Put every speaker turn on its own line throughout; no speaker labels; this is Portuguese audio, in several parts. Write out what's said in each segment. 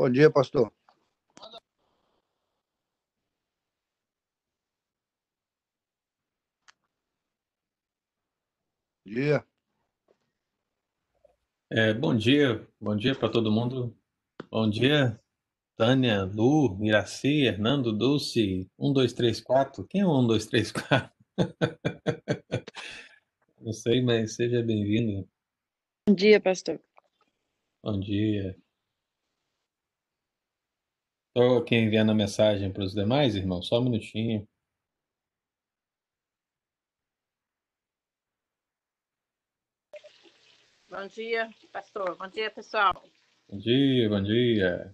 Bom dia, pastor. Bom dia.
É, bom dia, bom dia para todo mundo. Bom dia, Tânia, Lu, Miraci, Hernando, Dulce, 1, 2, 3, 4. Quem é o 1, 2, 3, 4? Não sei, mas seja bem-vindo.
Bom dia, pastor.
Bom dia. Estou aqui enviando a mensagem para os demais, irmãos, só um minutinho.
Bom dia, pastor. Bom dia, pessoal.
Bom dia, bom dia.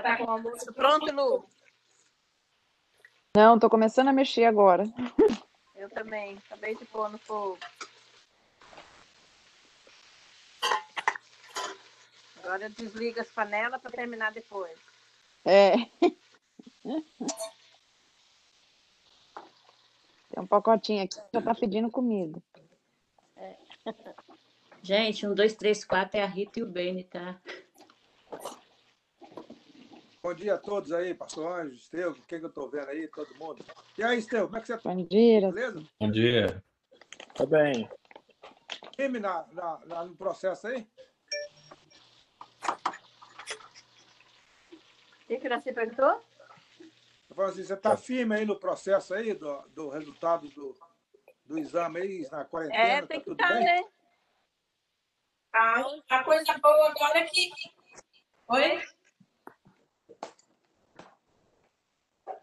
Está com o almoço pronto, Lu?
Não, tô começando a mexer agora.
Eu também. Acabei de pôr no fogo. Agora eu desligo as panelas para terminar depois.
É. Tem um pacotinho aqui que já tá pedindo comida.
Gente, um, dois, três, quatro é a Rita e o Beni, tá?
Bom dia a todos aí, pastor Anjo, Estevam, quem que eu tô vendo aí, todo mundo. E aí, Estevam, como é que você tá?
Bom dia.
Beleza?
Bom dia.
Tá bem.
Firme na, na, na- no processo aí?
O que, que você perguntou?
Eu falo assim, você tá firme aí no processo aí do, do resultado do, do exame aí na quarentena?
É,
tá
tem que
tudo
estar,
bem?
né?
A, a coisa boa agora é que. Oi?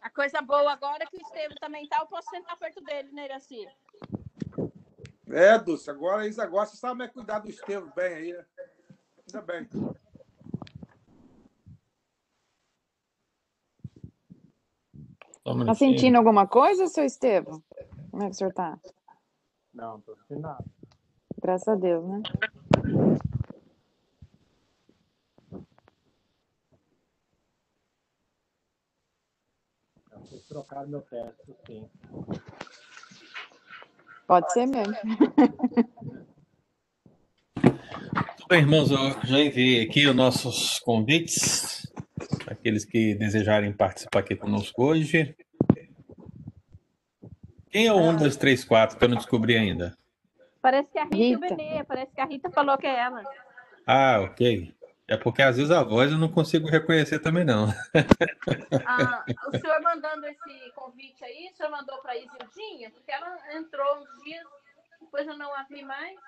A coisa boa agora é que o Estevam também tá, eu posso sentar perto dele, né, Iraci?
É, Dulce, agora isso agora você sabe é cuidar do Estevam bem aí, né? Ainda bem.
Tá sentindo alguma coisa, seu Estevam? Como é que o senhor tá?
Não, tô sentindo nada.
Graças a Deus, né?
Eu Vocês trocaram meu teste, sim.
Pode ser mesmo.
Tudo bem, irmãos, eu já enviei aqui os nossos convites, aqueles que desejarem participar aqui conosco hoje. Quem é o 1, 2, 3, 4 que eu não descobri ainda?
Parece que a Rita,
Rita.
Benê, parece que a Rita falou que é ela.
Ah, ok. É porque às vezes a voz eu não consigo reconhecer também, não.
Ah, o senhor mandando esse convite aí, o senhor mandou para a Isildinha, porque ela entrou uns dias, depois eu não a vi mais.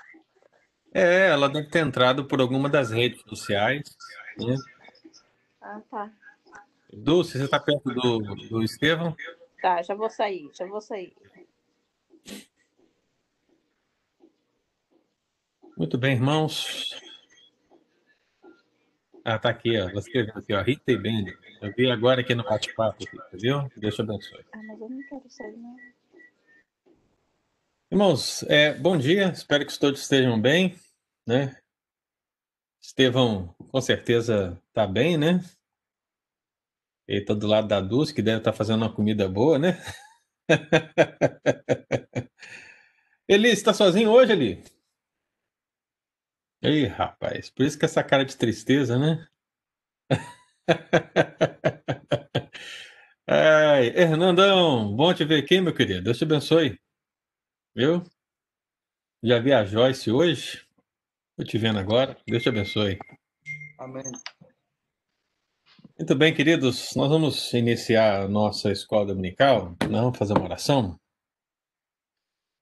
É, ela deve ter entrado por alguma das redes sociais. Né?
Ah, tá.
Dulce, você está perto do, do Estevão?
Tá, já vou sair, já vou sair.
Muito bem, irmãos. Ah, tá aqui, ó. Ela escreveu aqui, ó. Rita e Benny. Eu vi agora aqui no bate-papo, viu? Deus te abençoe.
Ah, mas eu não quero sair, não.
Irmãos, é, bom dia. Espero que todos estejam bem, né? Estevão, com certeza, tá bem, né? Ele tá do lado da Dulce, que deve estar fazendo uma comida boa, né? Eli, você tá sozinho hoje, Eli? Ih, rapaz, por isso que essa cara de tristeza, né? Ai, Hernandão, bom te ver aqui, meu querido. Deus te abençoe. Viu? Já vi a Joyce hoje. Tô te vendo agora. Deus te abençoe.
Amém.
Muito bem, queridos. Nós vamos iniciar a nossa escola dominical. Nós vamos fazer uma oração.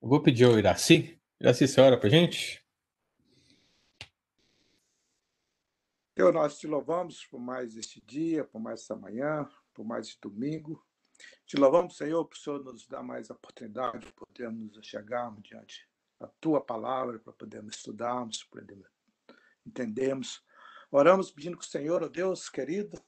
Eu vou pedir ao Iraci. Iraci, você ora pra gente?
Deus, nós te louvamos por mais este dia, por mais essa manhã, por mais este domingo. Te louvamos, Senhor, por o Senhor nos dar mais oportunidade de podermos chegarmos diante da tua palavra, para podermos estudarmos, podermos entendermos. Oramos pedindo que o Senhor, ó Deus querido,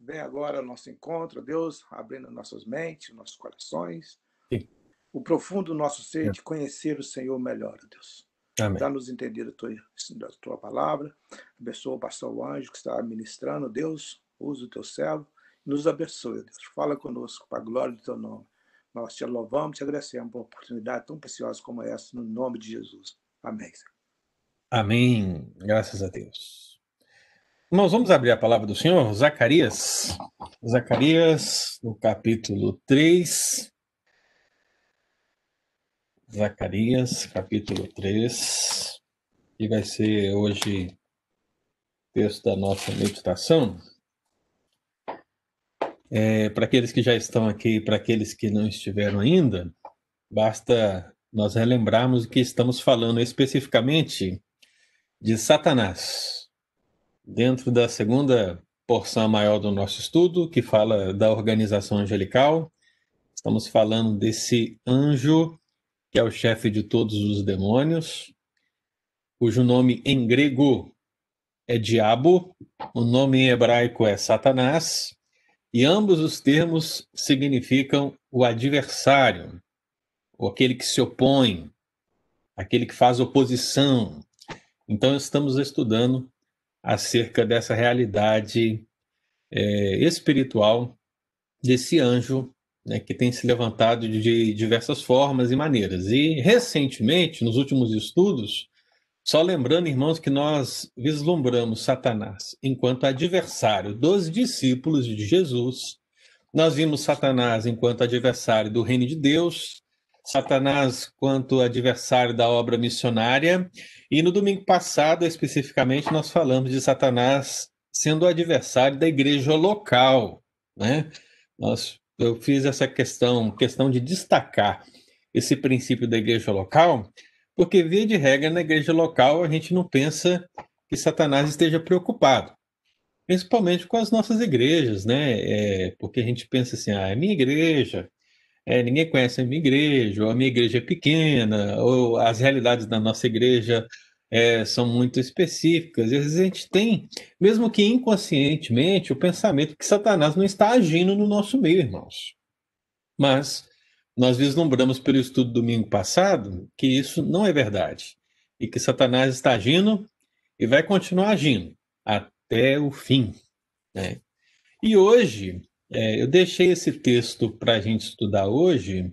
venha agora ao nosso encontro, ó Deus, abrindo nossas mentes, nossos corações,
Sim.
o profundo do nosso ser de conhecer o Senhor melhor, ó Deus.
Amém.
Dá-nos entender a tua, da tua palavra. Abençoa o pastor Anjo que está ministrando. Deus, usa o teu servo. Nos abençoe, Deus. Fala conosco para a glória do teu nome. Nós te louvamos, te agradecemos por uma oportunidade tão preciosa como essa, no nome de Jesus. Amém.
Amém. Graças a Deus. Nós vamos abrir a palavra do Senhor, Zacarias. Zacarias, no capítulo 3. Zacarias, capítulo 3. E vai ser hoje texto da nossa meditação. É, para aqueles que já estão aqui, para aqueles que não estiveram ainda, basta nós relembrarmos que estamos falando especificamente de Satanás, dentro da segunda porção maior do nosso estudo, que fala da organização angelical. Estamos falando desse anjo que é o chefe de todos os demônios, cujo nome em grego é Diabo, o nome em hebraico é Satanás, e ambos os termos significam o adversário, ou aquele que se opõe, aquele que faz oposição. Então, estamos estudando acerca dessa realidade é, espiritual desse anjo né, que tem se levantado de diversas formas e maneiras. E, recentemente, nos últimos estudos, só lembrando, irmãos, que nós vislumbramos Satanás enquanto adversário dos discípulos de Jesus, nós vimos Satanás enquanto adversário do reino de Deus, Satanás quanto adversário da obra missionária, e no domingo passado, especificamente, nós falamos de Satanás sendo adversário da igreja local, né? Nós, eu fiz essa questão, questão de destacar esse princípio da igreja local, porque, via de regra, na igreja local, a gente não pensa que Satanás esteja preocupado. Principalmente com as nossas igrejas, né? É, porque a gente pensa assim, ah, é minha igreja, é, ninguém conhece a minha igreja, ou a minha igreja é pequena, ou as realidades da nossa igreja é, são muito específicas. E às vezes a gente tem, mesmo que inconscientemente, o pensamento que Satanás não está agindo no nosso meio, irmãos. Mas nós vislumbramos pelo estudo do domingo passado que isso não é verdade e que Satanás está agindo e vai continuar agindo até o fim. Né? E hoje, é, eu deixei esse texto para a gente estudar hoje,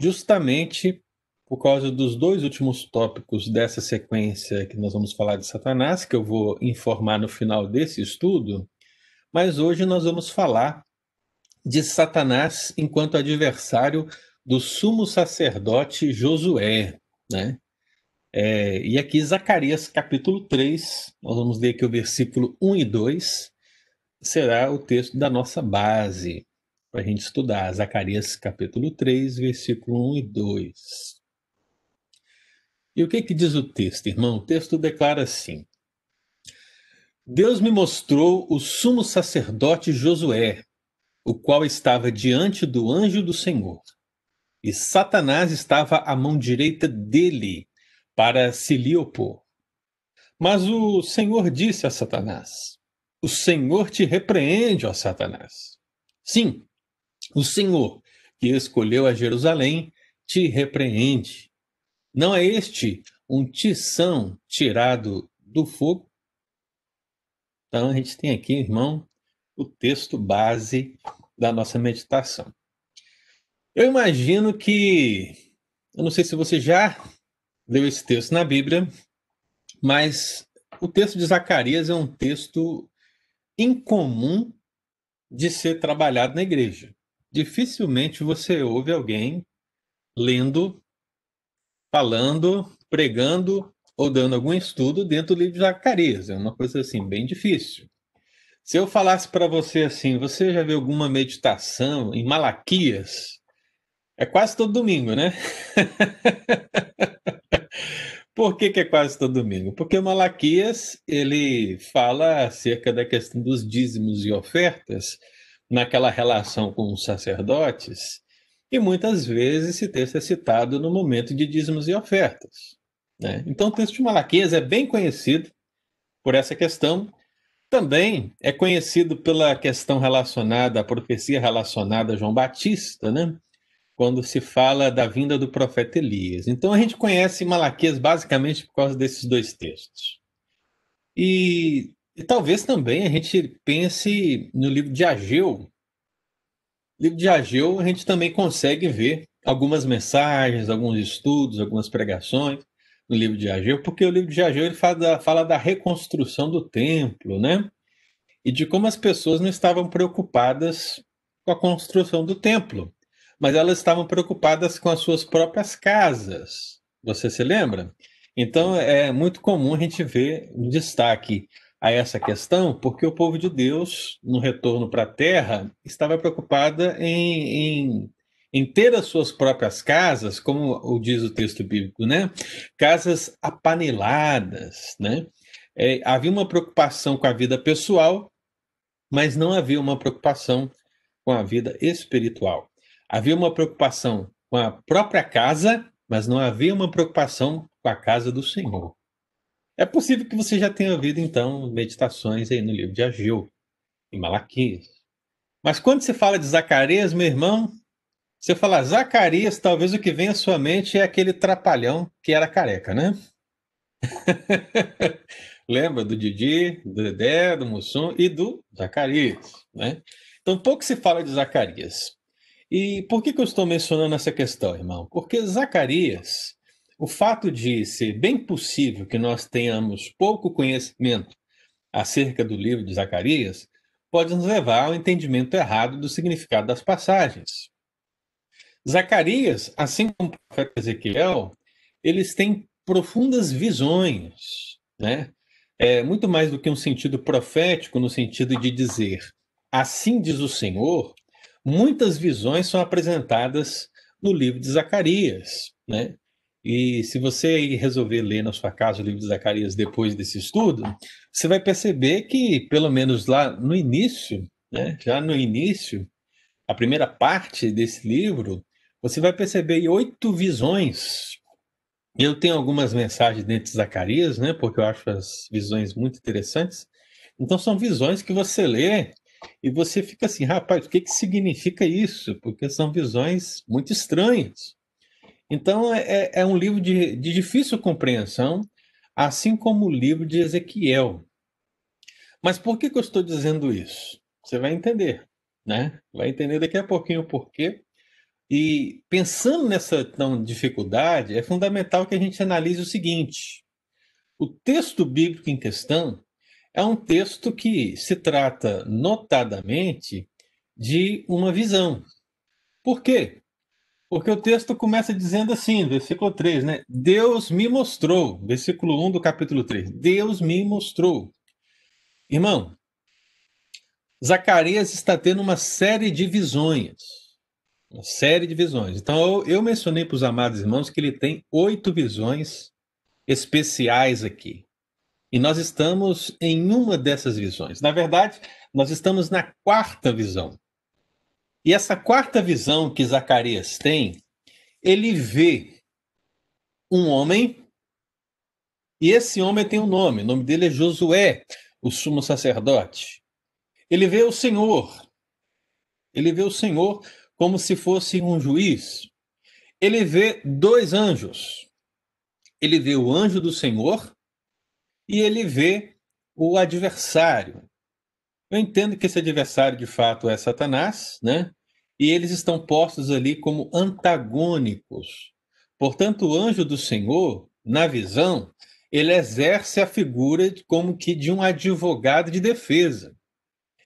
justamente por causa dos dois últimos tópicos dessa sequência que nós vamos falar de Satanás, que eu vou informar no final desse estudo, mas hoje nós vamos falar de Satanás enquanto adversário do sumo sacerdote Josué, né? É, e aqui Zacarias capítulo 3, nós vamos ler aqui o versículo 1 e 2, será o texto da nossa base para a gente estudar. Zacarias capítulo 3, versículo 1 e 2. E o que, que diz o texto, irmão? O texto declara assim: Deus me mostrou o sumo sacerdote Josué, o qual estava diante do anjo do Senhor. E Satanás estava à mão direita dele para se lhe opor. Mas o Senhor disse a Satanás: O Senhor te repreende, ó Satanás. Sim, o Senhor, que escolheu a Jerusalém, te repreende. Não é este um tição tirado do fogo? Então a gente tem aqui, irmão, o texto base da nossa meditação. Eu imagino que, eu não sei se você já leu esse texto na Bíblia, mas o texto de Zacarias é um texto incomum de ser trabalhado na igreja. Dificilmente você ouve alguém lendo, falando, pregando ou dando algum estudo dentro do livro de Zacarias. É uma coisa assim bem difícil. Se eu falasse para você assim, você já viu alguma meditação em Malaquias? É quase todo domingo, né? Por que, que, é quase todo domingo? Porque Malaquias ele fala acerca da questão dos dízimos e ofertas naquela relação com os sacerdotes, e muitas vezes esse texto é citado no momento de dízimos e ofertas. Né? Então o texto de Malaquias é bem conhecido por essa questão, também é conhecido pela questão relacionada, a profecia relacionada a João Batista, né? quando se fala da vinda do profeta Elias. Então a gente conhece Malaquias basicamente por causa desses dois textos. E, e talvez também a gente pense no livro de Ageu. Livro de Ageu a gente também consegue ver algumas mensagens, alguns estudos, algumas pregações no livro de Ageu, porque o livro de Ageu ele fala da, fala da reconstrução do templo, né? E de como as pessoas não estavam preocupadas com a construção do templo, mas elas estavam preocupadas com as suas próprias casas. Você se lembra? Então é muito comum a gente ver um destaque a essa questão, porque o povo de Deus, no retorno para a terra, estava preocupada em, em em ter as suas próprias casas, como diz o texto bíblico, né? Casas apaneladas, né? É, havia uma preocupação com a vida pessoal, mas não havia uma preocupação com a vida espiritual. Havia uma preocupação com a própria casa, mas não havia uma preocupação com a casa do Senhor. É possível que você já tenha ouvido, então, meditações aí no livro de Ageu, em Malaquias. Mas quando se fala de Zacarias, meu irmão, você falar Zacarias, talvez o que vem à sua mente é aquele trapalhão que era careca, né? Lembra do Didi, do Dedé, do Mussum e do Zacarias, né? Então pouco se fala de Zacarias. E por que, que eu estou mencionando essa questão, irmão? Porque Zacarias, o fato de ser bem possível que nós tenhamos pouco conhecimento acerca do livro de Zacarias, pode nos levar ao entendimento errado do significado das passagens. Zacarias, assim como o profeta Ezequiel, eles têm profundas visões, né? É muito mais do que um sentido profético no sentido de dizer, assim diz o Senhor. Muitas visões são apresentadas no livro de Zacarias, né? E se você resolver ler na sua casa o livro de Zacarias depois desse estudo, você vai perceber que, pelo menos lá no início, né, já no início, a primeira parte desse livro, você vai perceber oito visões. Eu tenho algumas mensagens dentro de Zacarias, né? Porque eu acho as visões muito interessantes. Então são visões que você lê e você fica assim, rapaz, o que, que significa isso? Porque são visões muito estranhas. Então é, é um livro de, de difícil compreensão, assim como o livro de Ezequiel. Mas por que, que eu estou dizendo isso? Você vai entender, né? Vai entender daqui a pouquinho o porquê. E pensando nessa tão dificuldade, é fundamental que a gente analise o seguinte: o texto bíblico em questão é um texto que se trata notadamente de uma visão. Por quê? Porque o texto começa dizendo assim, versículo 3, né? Deus me mostrou, versículo 1 do capítulo 3. Deus me mostrou. Irmão, Zacarias está tendo uma série de visões uma série de visões. Então, eu, eu mencionei para os amados irmãos que ele tem oito visões especiais aqui. E nós estamos em uma dessas visões. Na verdade, nós estamos na quarta visão. E essa quarta visão que Zacarias tem, ele vê um homem, e esse homem tem um nome, o nome dele é Josué, o sumo sacerdote. Ele vê o Senhor. Ele vê o Senhor como se fosse um juiz. Ele vê dois anjos. Ele vê o anjo do Senhor e ele vê o adversário. Eu entendo que esse adversário de fato é Satanás, né? E eles estão postos ali como antagônicos. Portanto, o anjo do Senhor, na visão, ele exerce a figura como que de um advogado de defesa.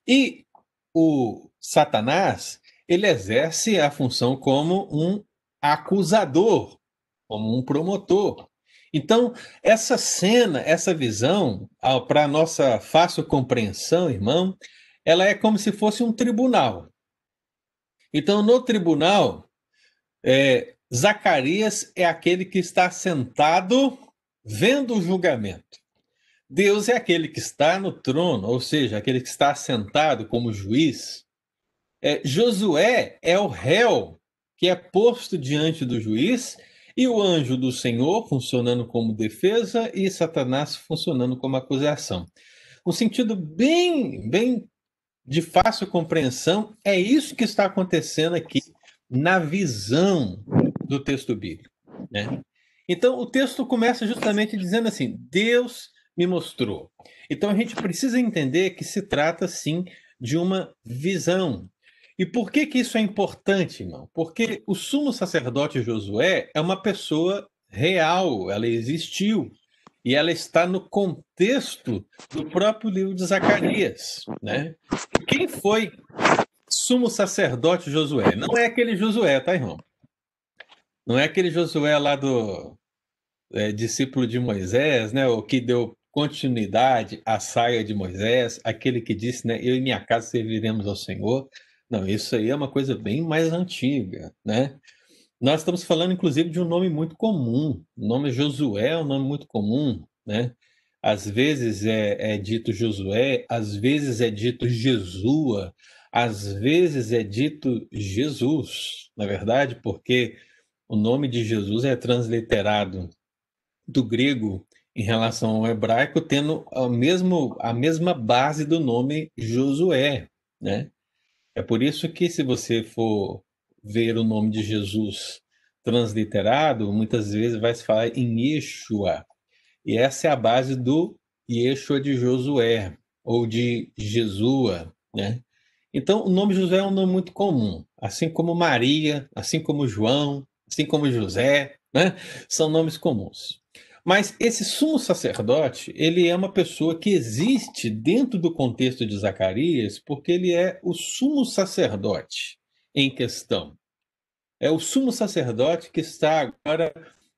E o Satanás, ele exerce a função como um acusador, como um promotor. Então, essa cena, essa visão, para nossa fácil compreensão, irmão, ela é como se fosse um tribunal. Então, no tribunal, é, Zacarias é aquele que está sentado vendo o julgamento. Deus é aquele que está no trono, ou seja, aquele que está sentado como juiz, é, Josué é o réu que é posto diante do juiz e o anjo do Senhor funcionando como defesa e Satanás funcionando como acusação. Um sentido bem, bem de fácil compreensão, é isso que está acontecendo aqui na visão do texto bíblico. Né? Então, o texto começa justamente dizendo assim: Deus me mostrou. Então, a gente precisa entender que se trata, sim, de uma visão. E por que, que isso é importante, irmão? Porque o sumo sacerdote Josué é uma pessoa real, ela existiu. E ela está no contexto do próprio livro de Zacarias. Né? Quem foi sumo sacerdote Josué? Não é aquele Josué, tá, irmão? Não é aquele Josué lá do é, discípulo de Moisés, né? O que deu continuidade à saia de Moisés, aquele que disse, né? Eu e minha casa serviremos ao Senhor. Não, isso aí é uma coisa bem mais antiga, né? Nós estamos falando, inclusive, de um nome muito comum. O nome Josué é um nome muito comum, né? Às vezes é, é dito Josué, às vezes é dito Jesua, às vezes é dito Jesus, na verdade, porque o nome de Jesus é transliterado do grego em relação ao hebraico, tendo a, mesmo, a mesma base do nome Josué, né? É por isso que se você for ver o nome de Jesus transliterado, muitas vezes vai se falar em Yeshua. E essa é a base do Yeshua de Josué, ou de Jesua, né? Então, o nome José é um nome muito comum, assim como Maria, assim como João, assim como José, né? São nomes comuns. Mas esse sumo sacerdote, ele é uma pessoa que existe dentro do contexto de Zacarias, porque ele é o sumo sacerdote em questão. É o sumo sacerdote que está agora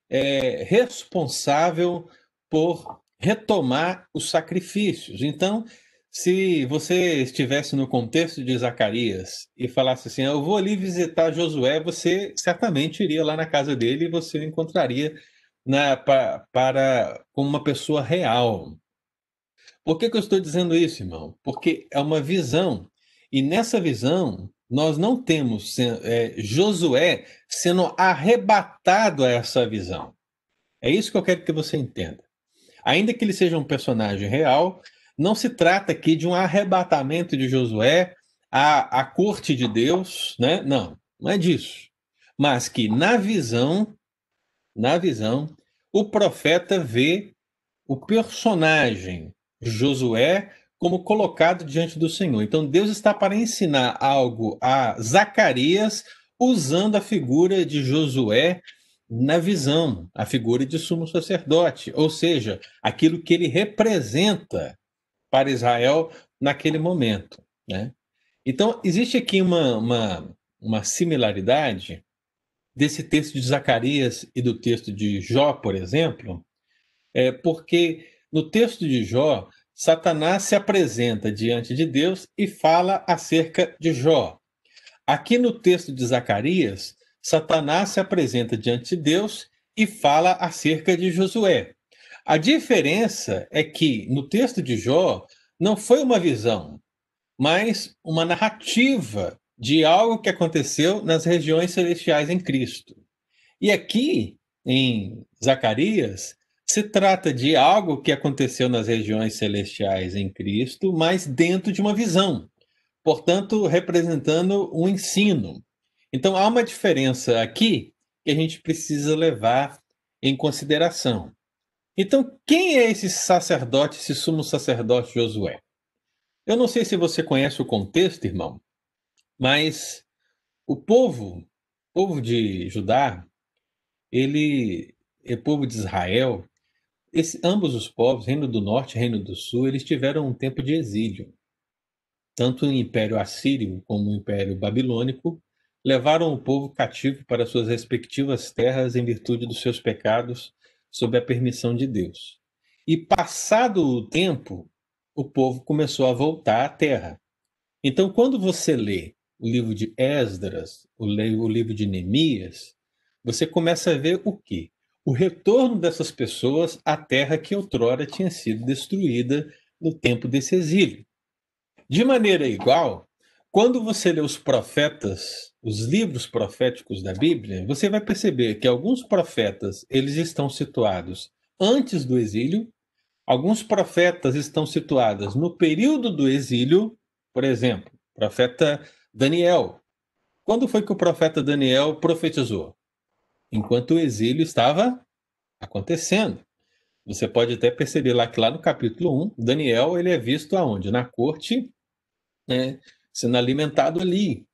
é, responsável por retomar os sacrifícios. Então, se você estivesse no contexto de Zacarias e falasse assim, eu vou ali visitar Josué, você certamente iria lá na casa dele e você encontraria na, para, para como uma pessoa real. Por que, que eu estou dizendo isso, irmão? Porque é uma visão. E nessa visão, nós não temos é, Josué sendo arrebatado a essa visão. É isso que eu quero que você entenda. Ainda que ele seja um personagem real, não se trata aqui de um arrebatamento de Josué à, à corte de Deus, né? Não, não é disso. Mas que na visão, na visão, o profeta vê o personagem Josué como colocado diante do Senhor. Então Deus está para ensinar algo a Zacarias usando a figura de Josué na visão, a figura de sumo sacerdote, ou seja, aquilo que ele representa para Israel naquele momento. Né? Então, existe aqui uma, uma, uma similaridade desse texto de Zacarias e do texto de Jó, por exemplo, é porque no texto de Jó, Satanás se apresenta diante de Deus e fala acerca de Jó. Aqui no texto de Zacarias, Satanás se apresenta diante de Deus e fala acerca de Josué. A diferença é que no texto de Jó não foi uma visão, mas uma narrativa de algo que aconteceu nas regiões celestiais em Cristo. E aqui, em Zacarias, se trata de algo que aconteceu nas regiões celestiais em Cristo, mas dentro de uma visão, portanto, representando um ensino. Então, há uma diferença aqui que a gente precisa levar em consideração. Então, quem é esse sacerdote, esse sumo sacerdote Josué? Eu não sei se você conhece o contexto, irmão, mas o povo, o povo de Judá, ele é povo de Israel, esse, ambos os povos, Reino do Norte e Reino do Sul, eles tiveram um tempo de exílio. Tanto o Império Assírio como o Império Babilônico levaram o povo cativo para suas respectivas terras em virtude dos seus pecados sob a permissão de Deus. E passado o tempo, o povo começou a voltar à terra. Então, quando você lê o livro de Esdras, o, o livro de Neemias, você começa a ver o quê? O retorno dessas pessoas à terra que outrora tinha sido destruída no tempo desse exílio. De maneira igual, quando você lê os profetas, os livros proféticos da Bíblia, você vai perceber que alguns profetas, eles estão situados antes do exílio, alguns profetas estão situados no período do exílio, por exemplo, profeta Daniel. Quando foi que o profeta Daniel profetizou? Enquanto o exílio estava acontecendo. Você pode até perceber lá que lá no capítulo 1, Daniel ele é visto aonde? Na corte, né, sendo alimentado ali.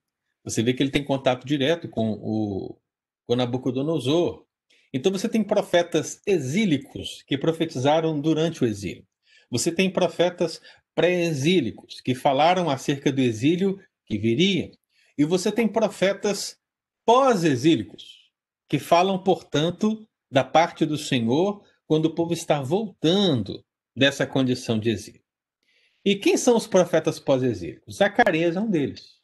Você vê que ele tem contato direto com o com Nabucodonosor. Então você tem profetas exílicos que profetizaram durante o exílio. Você tem profetas pré-exílicos que falaram acerca do exílio que viria. E você tem profetas pós-exílicos que falam, portanto, da parte do Senhor quando o povo está voltando dessa condição de exílio. E quem são os profetas pós-exílicos? Zacarias é um deles.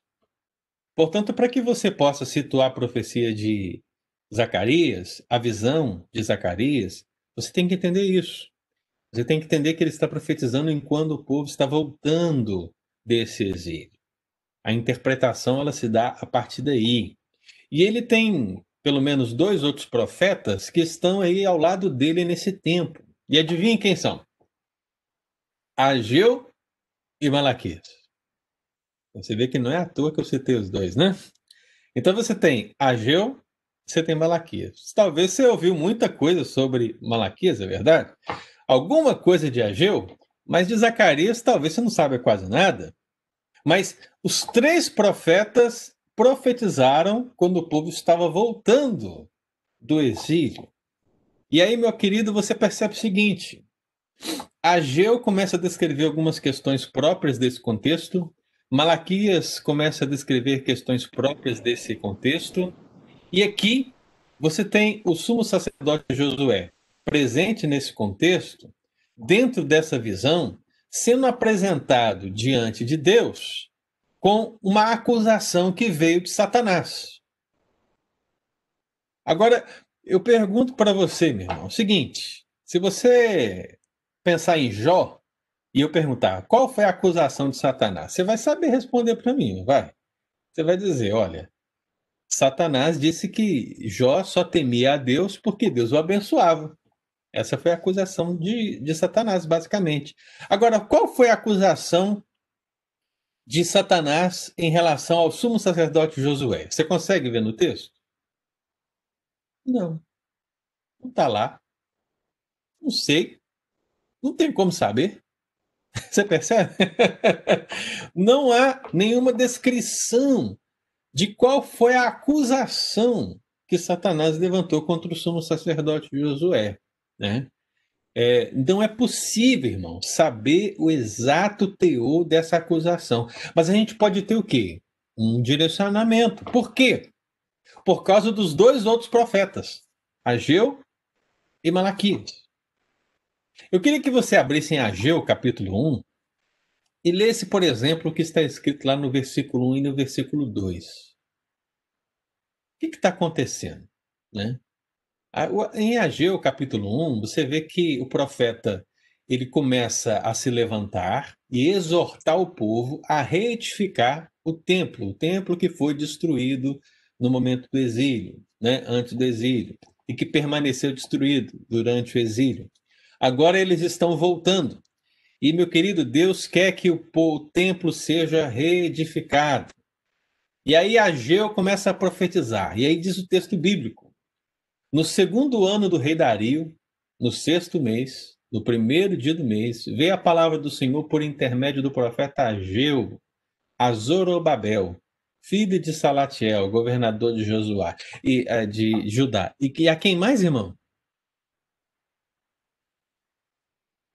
Portanto, para que você possa situar a profecia de Zacarias, a visão de Zacarias, você tem que entender isso. Você tem que entender que ele está profetizando enquanto o povo está voltando desse exílio. A interpretação ela se dá a partir daí. E ele tem pelo menos dois outros profetas que estão aí ao lado dele nesse tempo. E adivinhem quem são? Ageu e Malaquias. Você vê que não é à toa que eu citei os dois, né? Então você tem Ageu você tem Malaquias. Talvez você ouviu muita coisa sobre Malaquias, é verdade? Alguma coisa de Ageu, mas de Zacarias talvez você não saiba quase nada. Mas os três profetas profetizaram quando o povo estava voltando do exílio. E aí, meu querido, você percebe o seguinte: Ageu começa a descrever algumas questões próprias desse contexto, Malaquias começa a descrever questões próprias desse contexto, e aqui você tem o sumo sacerdote Josué presente nesse contexto, dentro dessa visão, sendo apresentado diante de Deus com uma acusação que veio de Satanás. Agora, eu pergunto para você, meu irmão, o seguinte: se você pensar em Jó e eu perguntar qual foi a acusação de Satanás, você vai saber responder para mim, vai? Você vai dizer: olha, Satanás disse que Jó só temia a Deus porque Deus o abençoava. Essa foi a acusação de, de Satanás, basicamente. Agora, qual foi a acusação de Satanás em relação ao sumo sacerdote Josué? Você consegue ver no texto? Não. Não está lá. Não sei. Não tem como saber. Você percebe? Não há nenhuma descrição de qual foi a acusação que Satanás levantou contra o sumo sacerdote Josué. Né? É, não é possível, irmão, saber o exato teor dessa acusação. Mas a gente pode ter o quê? Um direcionamento. Por quê? Por causa dos dois outros profetas, Ageu e Malaquias. Eu queria que você abrisse em Ageu, capítulo 1, e lesse, por exemplo, o que está escrito lá no versículo 1 e no versículo 2. O que está acontecendo? Né? Em Ageu, capítulo 1, você vê que o profeta ele começa a se levantar e exortar o povo a reedificar o templo, o templo que foi destruído no momento do exílio, né, antes do exílio, e que permaneceu destruído durante o exílio. Agora eles estão voltando. E, meu querido, Deus quer que o, o templo seja reedificado. E aí Ageu começa a profetizar. E aí diz o texto bíblico: No segundo ano do rei Dario, no sexto mês, no primeiro dia do mês, veio a palavra do Senhor por intermédio do profeta Ageu a Zorobabel, filho de Salatiel, governador de Josué e uh, de Judá. E a quem mais, irmão?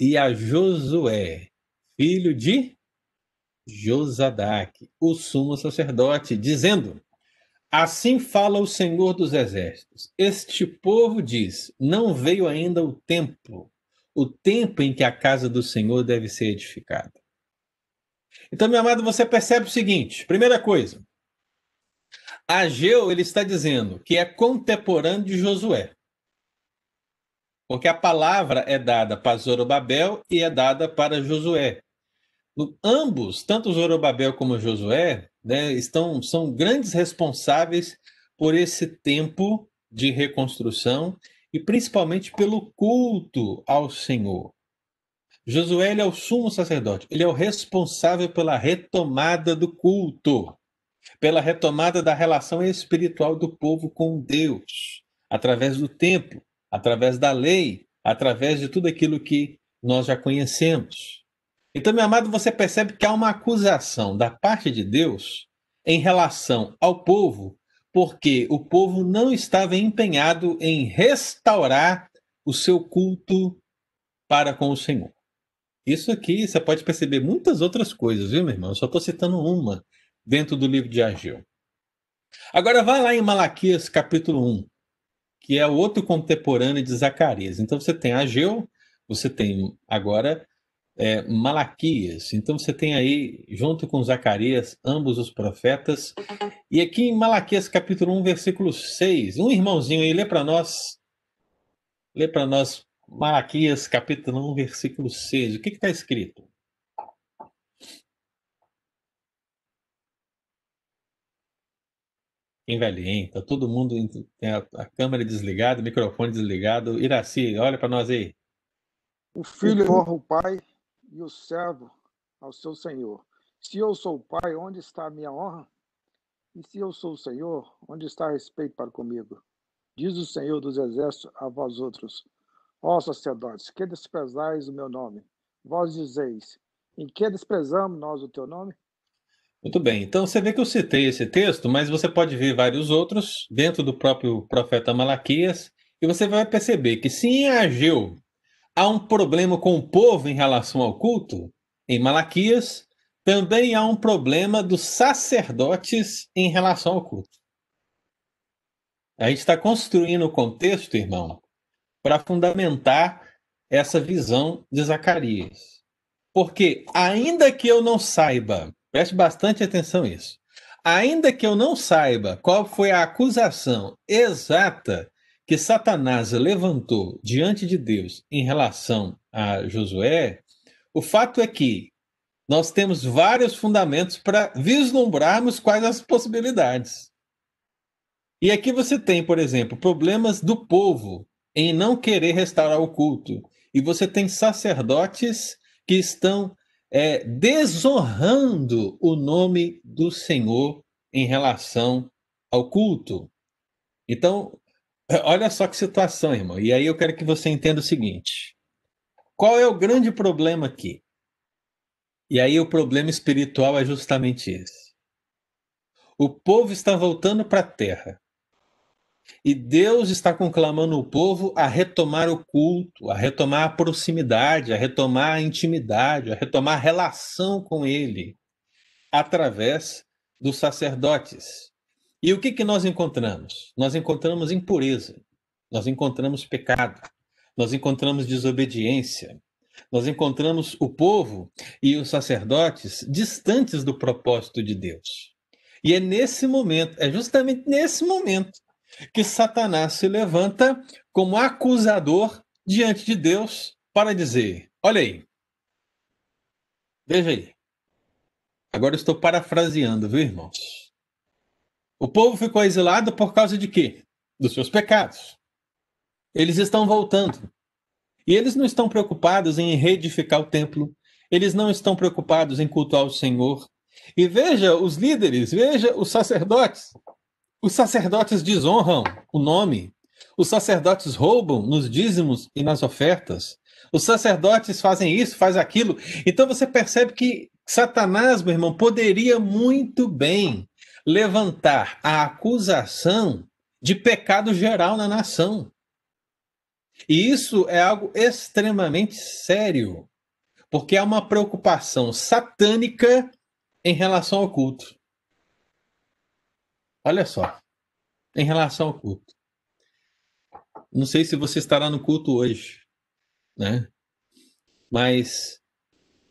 e a Josué, filho de Josadaque, o sumo sacerdote, dizendo: Assim fala o Senhor dos Exércitos. Este povo diz: Não veio ainda o tempo, o tempo em que a casa do Senhor deve ser edificada. Então, meu amado, você percebe o seguinte: primeira coisa, Ageu ele está dizendo que é contemporâneo de Josué. Porque a palavra é dada para Zorobabel e é dada para Josué. Ambos, tanto Zorobabel como Josué, né, estão, são grandes responsáveis por esse tempo de reconstrução e principalmente pelo culto ao Senhor. Josué é o sumo sacerdote, ele é o responsável pela retomada do culto. pela retomada da relação espiritual do povo com Deus, através do templo, através da lei, através de tudo aquilo que nós já conhecemos. Então, meu amado, você percebe que há uma acusação da parte de Deus em relação ao povo, porque o povo não estava empenhado em restaurar o seu culto para com o Senhor. Isso aqui você pode perceber muitas outras coisas, viu, meu irmão? Eu só estou citando uma dentro do livro de Ageu. Agora vai lá em Malaquias capítulo 1, que é o outro contemporâneo de Zacarias. Então você tem Ageu, você tem agora é, Malaquias. Então você tem aí, junto com Zacarias, ambos os profetas. E aqui em Malaquias capítulo 1, versículo 6, um irmãozinho aí, lê para nós. Lê para nós Malaquias capítulo 1, versículo 6. O que está escrito? Quem velhinho, tá todo mundo tem a, a câmera desligada, o microfone desligado. Iraci, olha para nós aí.
O filho honra o pai e o servo ao seu senhor. Se eu sou o pai, onde está a minha honra? E se eu sou o senhor, onde está respeito para comigo? Diz o Senhor dos Exércitos a vós outros: Ó sacerdotes, que desprezais o meu nome? Vós dizeis: Em que desprezamos nós o teu nome?
Muito bem, então você vê que eu citei esse texto, mas você pode ver vários outros dentro do próprio profeta Malaquias, e você vai perceber que se em Ageu há um problema com o povo em relação ao culto, em Malaquias também há um problema dos sacerdotes em relação ao culto. A gente está construindo o contexto, irmão, para fundamentar essa visão de Zacarias. Porque, ainda que eu não saiba Preste bastante atenção nisso. Ainda que eu não saiba qual foi a acusação exata que Satanás levantou diante de Deus em relação a Josué, o fato é que nós temos vários fundamentos para vislumbrarmos quais as possibilidades. E aqui você tem, por exemplo, problemas do povo em não querer restaurar o culto. E você tem sacerdotes que estão é, desonrando o nome do Senhor em relação ao culto. Então, olha só que situação, irmão. E aí eu quero que você entenda o seguinte: qual é o grande problema aqui? E aí o problema espiritual é justamente esse. O povo está voltando para a terra. E Deus está conclamando o povo a retomar o culto, a retomar a proximidade, a retomar a intimidade, a retomar a relação com Ele, através dos sacerdotes. E o que, que nós encontramos? Nós encontramos impureza, nós encontramos pecado, nós encontramos desobediência, nós encontramos o povo e os sacerdotes distantes do propósito de Deus. E é nesse momento, é justamente nesse momento, que Satanás se levanta como acusador diante de Deus para dizer: olha aí, veja aí. Agora estou parafraseando, viu, irmãos? O povo ficou exilado por causa de quê? Dos seus pecados. Eles estão voltando. E eles não estão preocupados em reedificar o templo. Eles não estão preocupados em cultuar o Senhor. E veja os líderes, veja os sacerdotes. Os sacerdotes desonram o nome. Os sacerdotes roubam nos dízimos e nas ofertas. Os sacerdotes fazem isso, faz aquilo. Então você percebe que Satanás, meu irmão, poderia muito bem levantar a acusação de pecado geral na nação. E isso é algo extremamente sério, porque há uma preocupação satânica em relação ao culto. Olha só, em relação ao culto. Não sei se você estará no culto hoje, né? Mas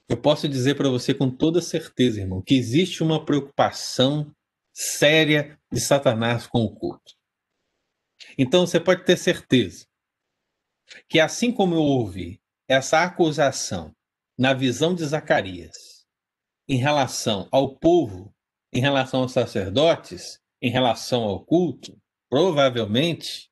eu posso dizer para você com toda certeza, irmão, que existe uma preocupação séria de Satanás com o culto. Então você pode ter certeza que assim como eu ouvi essa acusação na visão de Zacarias em relação ao povo, em relação aos sacerdotes, em relação ao culto, provavelmente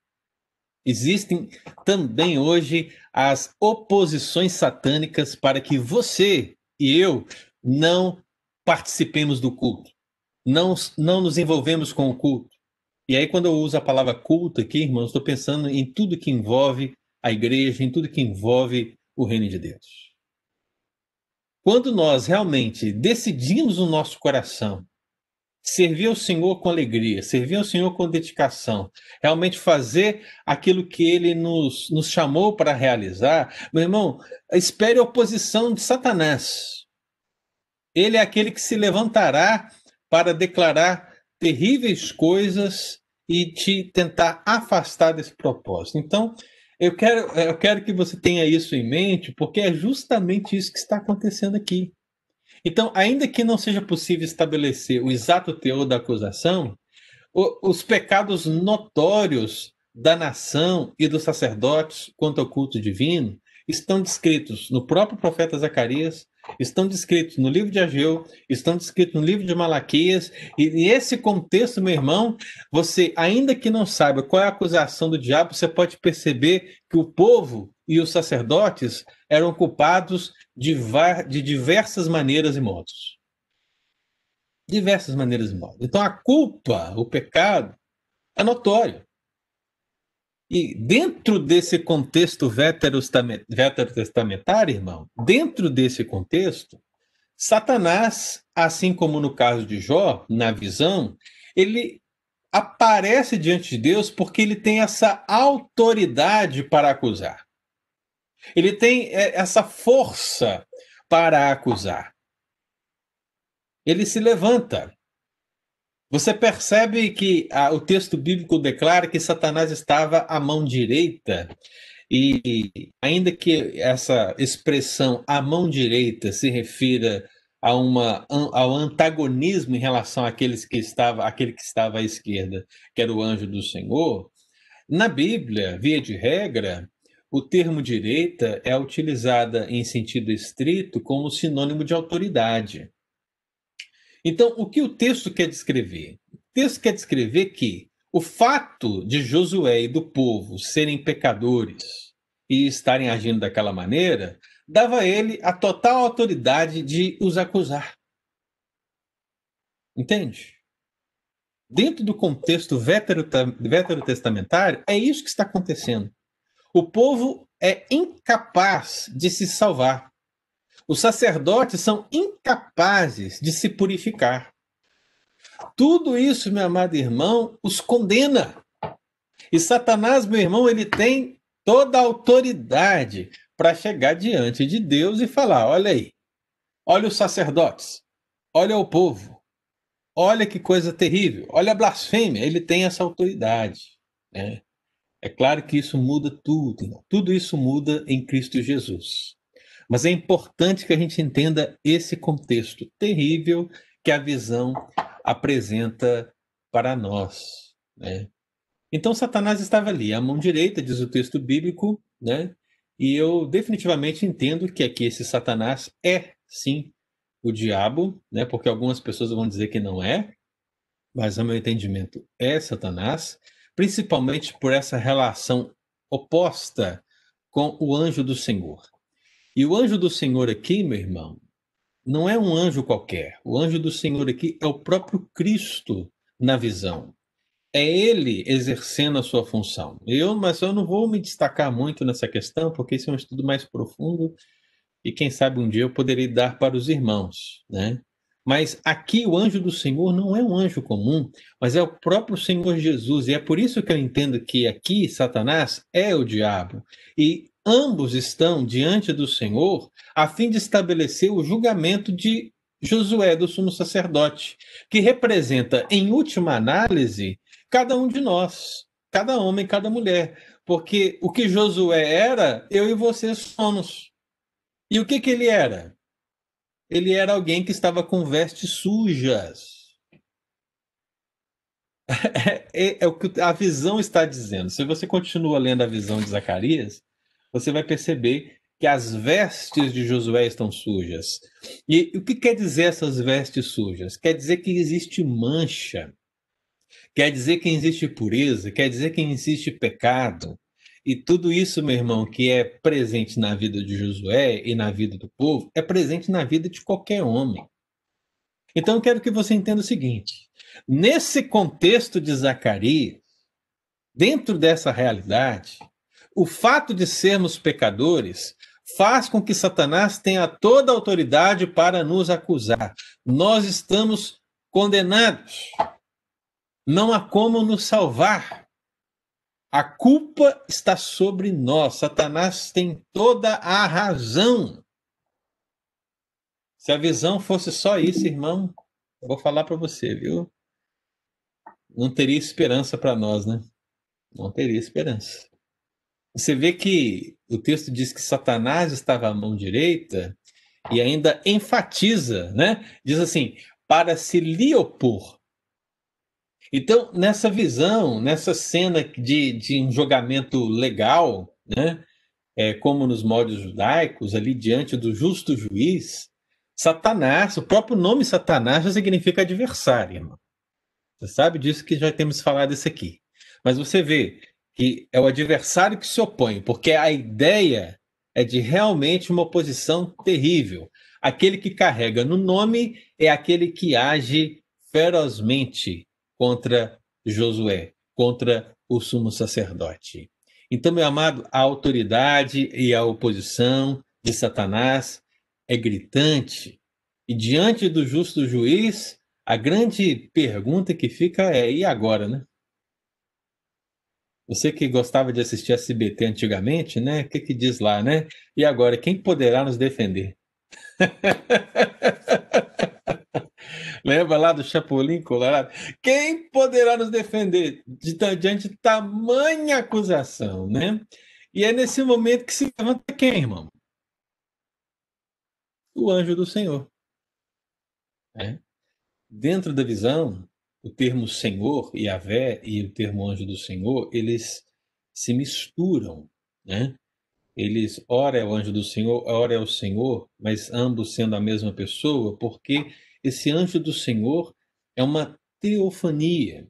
existem também hoje as oposições satânicas para que você e eu não participemos do culto. Não, não nos envolvemos com o culto. E aí, quando eu uso a palavra culto aqui, irmãos, estou pensando em tudo que envolve a igreja, em tudo que envolve o reino de Deus. Quando nós realmente decidimos no nosso coração servir ao Senhor com alegria, servir ao Senhor com dedicação, realmente fazer aquilo que Ele nos, nos chamou para realizar, meu irmão, espere a oposição de Satanás. Ele é aquele que se levantará para declarar terríveis coisas e te tentar afastar desse propósito. Então, eu quero, eu quero que você tenha isso em mente, porque é justamente isso que está acontecendo aqui. Então, ainda que não seja possível estabelecer o exato teor da acusação, os pecados notórios da nação e dos sacerdotes quanto ao culto divino estão descritos no próprio profeta Zacarias, estão descritos no livro de Ageu, estão descritos no livro de Malaquias, e nesse contexto, meu irmão, você, ainda que não saiba qual é a acusação do diabo, você pode perceber que o povo e os sacerdotes eram culpados de, de diversas maneiras e modos. Diversas maneiras e modos. Então a culpa, o pecado, é notório. E dentro desse contexto veterotestamentário, irmão, dentro desse contexto, Satanás, assim como no caso de Jó, na visão, ele aparece diante de Deus porque ele tem essa autoridade para acusar. Ele tem é, essa força para acusar. Ele se levanta. Você percebe que o texto bíblico declara que Satanás estava à mão direita, e ainda que essa expressão à mão direita se refira a uma, ao antagonismo em relação àqueles que estava, àquele que estava à esquerda, que era o anjo do Senhor, na Bíblia, via de regra, o termo direita é utilizada em sentido estrito como sinônimo de autoridade. Então, o que o texto quer descrever? O texto quer descrever que o fato de Josué e do povo serem pecadores e estarem agindo daquela maneira dava a ele a total autoridade de os acusar. Entende? Dentro do contexto veterotestamentário, é isso que está acontecendo. O povo é incapaz de se salvar. Os sacerdotes são incapazes de se purificar. Tudo isso, meu amado irmão, os condena. E Satanás, meu irmão, ele tem toda a autoridade para chegar diante de Deus e falar: olha aí, olha os sacerdotes, olha o povo, olha que coisa terrível, olha a blasfêmia. Ele tem essa autoridade. Né? É claro que isso muda tudo, tudo isso muda em Cristo Jesus. Mas é importante que a gente entenda esse contexto terrível que a visão apresenta para nós. Né? Então, Satanás estava ali, à mão direita, diz o texto bíblico, né? e eu definitivamente entendo que aqui esse Satanás é, sim, o diabo, né? porque algumas pessoas vão dizer que não é, mas, ao meu entendimento, é Satanás principalmente por essa relação oposta com o anjo do Senhor. E o anjo do Senhor aqui, meu irmão, não é um anjo qualquer. O anjo do Senhor aqui é o próprio Cristo na visão. É ele exercendo a sua função. Eu, mas eu não vou me destacar muito nessa questão, porque isso é um estudo mais profundo e quem sabe um dia eu poderei dar para os irmãos, né? Mas aqui o anjo do Senhor não é um anjo comum, mas é o próprio Senhor Jesus. E é por isso que eu entendo que aqui Satanás é o diabo. E ambos estão diante do Senhor a fim de estabelecer o julgamento de Josué, do sumo sacerdote, que representa, em última análise, cada um de nós, cada homem, cada mulher. Porque o que Josué era, eu e você somos. E o que, que ele era? ele era alguém que estava com vestes sujas. É, é, o que a visão está dizendo. Se você continua lendo a visão de Zacarias, você vai perceber que as vestes de Josué estão sujas. E o que quer dizer essas vestes sujas? Quer dizer que existe mancha, quer dizer que existe pureza, quer dizer que existe pecado, e tudo isso, meu irmão, que é presente na vida de Josué e na vida do povo, é presente na vida de qualquer homem. Então eu quero que você entenda o seguinte: nesse contexto de Zacarias, dentro dessa realidade, o fato de sermos pecadores faz com que Satanás tenha toda a autoridade para nos acusar. Nós estamos condenados. Não há como nos salvar. A culpa está sobre nós. Satanás tem toda a razão. Se a visão fosse só isso, irmão, vou falar para você, viu? Não teria esperança para nós, né? Não teria esperança. Você vê que o texto diz que Satanás estava à mão direita e ainda enfatiza, né? Diz assim: para se lhe opor. Então, nessa visão, nessa cena de, de um julgamento legal, né? É, como nos modos judaicos, ali diante do justo juiz, Satanás, o próprio nome Satanás já significa adversário, irmão. Você sabe disso que já temos falado isso aqui. Mas você vê que é o adversário que se opõe, porque a ideia é de realmente uma oposição terrível. Aquele que carrega no nome é aquele que age ferozmente contra Josué, contra o sumo sacerdote. Então, meu amado, a autoridade e a oposição de Satanás é gritante. E diante do justo juiz, a grande pergunta que fica é: e agora, né? Você que gostava de assistir SBT antigamente, né? O que, que diz lá, né? E agora, quem poderá nos defender? Lembra lá do Chapolin Colorado? Quem poderá nos defender diante de tamanha acusação, né? E é nesse momento que se levanta quem, irmão? O anjo do Senhor. É. Dentro da visão, o termo Senhor, Yahvé, e o termo anjo do Senhor, eles se misturam, né? Eles, ora é o anjo do Senhor, ora é o Senhor, mas ambos sendo a mesma pessoa, porque esse anjo do Senhor é uma teofania,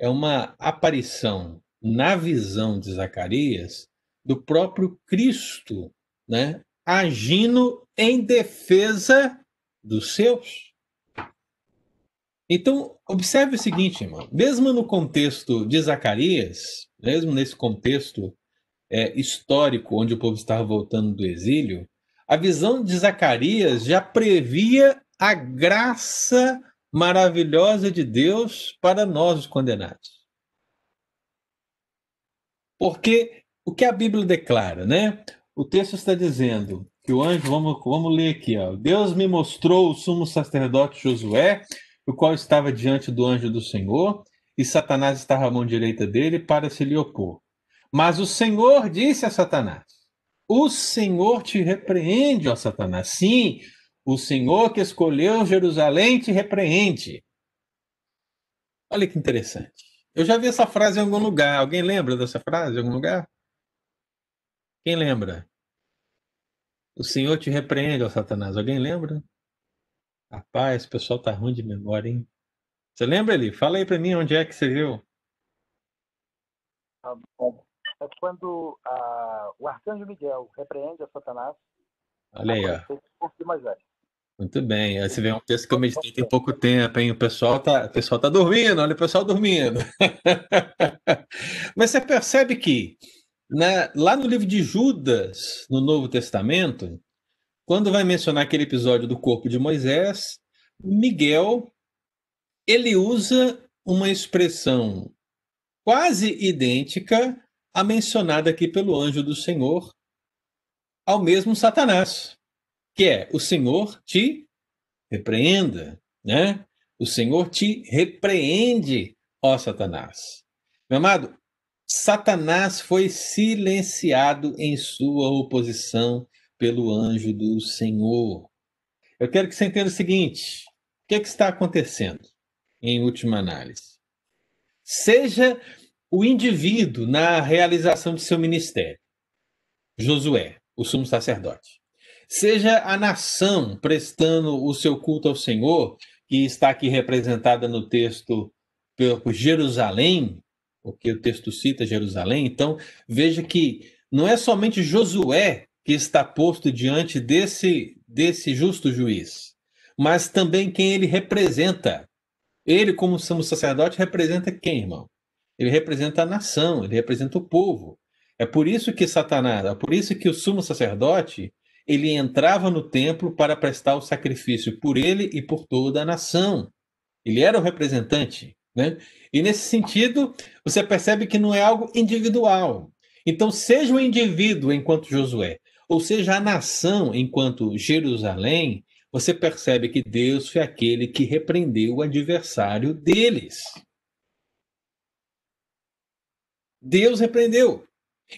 é uma aparição na visão de Zacarias do próprio Cristo, né? Agindo em defesa dos seus. Então, observe o seguinte, irmão. Mesmo no contexto de Zacarias, mesmo nesse contexto é, histórico onde o povo estava voltando do exílio, a visão de Zacarias já previa a graça maravilhosa de Deus para nós, os condenados. Porque o que a Bíblia declara, né? O texto está dizendo que o anjo, vamos, vamos ler aqui, ó. Deus me mostrou o sumo sacerdote Josué o qual estava diante do anjo do Senhor, e Satanás estava à mão direita dele para se lhe opor. Mas o Senhor disse a Satanás: O Senhor te repreende, ó Satanás. Sim, o Senhor que escolheu Jerusalém te repreende. Olha que interessante. Eu já vi essa frase em algum lugar. Alguém lembra dessa frase em algum lugar? Quem lembra? O Senhor te repreende, ó Satanás. Alguém lembra? Rapaz, o pessoal tá ruim de memória, hein? Você lembra ali? Fala aí para mim onde é que você viu.
Ah, é quando ah, o arcanjo Miguel repreende a Satanás.
Olha aí, ó. Muito bem. Aí você vê um texto que eu meditei tem pouco tempo, hein? O pessoal tá, o pessoal tá dormindo, olha o pessoal dormindo. Mas você percebe que né, lá no livro de Judas, no Novo Testamento, quando vai mencionar aquele episódio do corpo de Moisés, Miguel ele usa uma expressão quase idêntica à mencionada aqui pelo anjo do Senhor ao mesmo Satanás, que é o Senhor te repreenda, né? O Senhor te repreende, ó Satanás. Meu amado, Satanás foi silenciado em sua oposição pelo anjo do Senhor. Eu quero que você entenda o seguinte: o que, é que está acontecendo, em última análise? Seja o indivíduo na realização de seu ministério, Josué, o sumo sacerdote, seja a nação prestando o seu culto ao Senhor, que está aqui representada no texto por Jerusalém, porque o texto cita Jerusalém, então veja que não é somente Josué que está posto diante desse, desse justo juiz. mas também quem ele representa. Ele, como sumo sacerdote, representa quem, irmão? Ele representa a nação, ele representa o povo. É por isso que Satanás, é por isso que o sumo sacerdote, ele entrava no templo para prestar o sacrifício por ele e por toda a nação. Ele era o representante, né? E nesse sentido, você percebe que não é algo individual. Então, seja o indivíduo enquanto Josué, ou seja a nação enquanto Jerusalém, você percebe que Deus foi aquele que repreendeu o adversário deles. Deus repreendeu.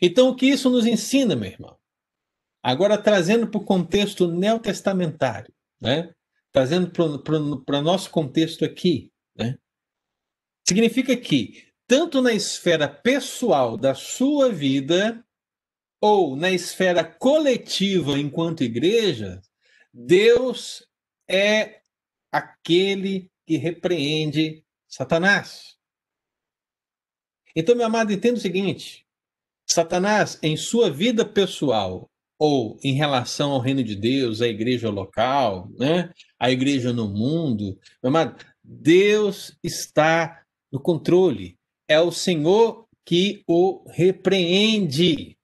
Então, o que isso nos ensina, meu irmão? Agora, trazendo para o contexto neotestamentário, né? trazendo para o nosso contexto aqui, né? significa que, tanto na esfera pessoal da sua vida, ou na esfera coletiva enquanto igreja, Deus é aquele que repreende Satanás. Então, meu amado, entenda o seguinte: Satanás, em sua vida pessoal ou em relação ao reino de Deus, à igreja local, né, a igreja no mundo, meu amado, Deus está no controle. É o Senhor que o repreende.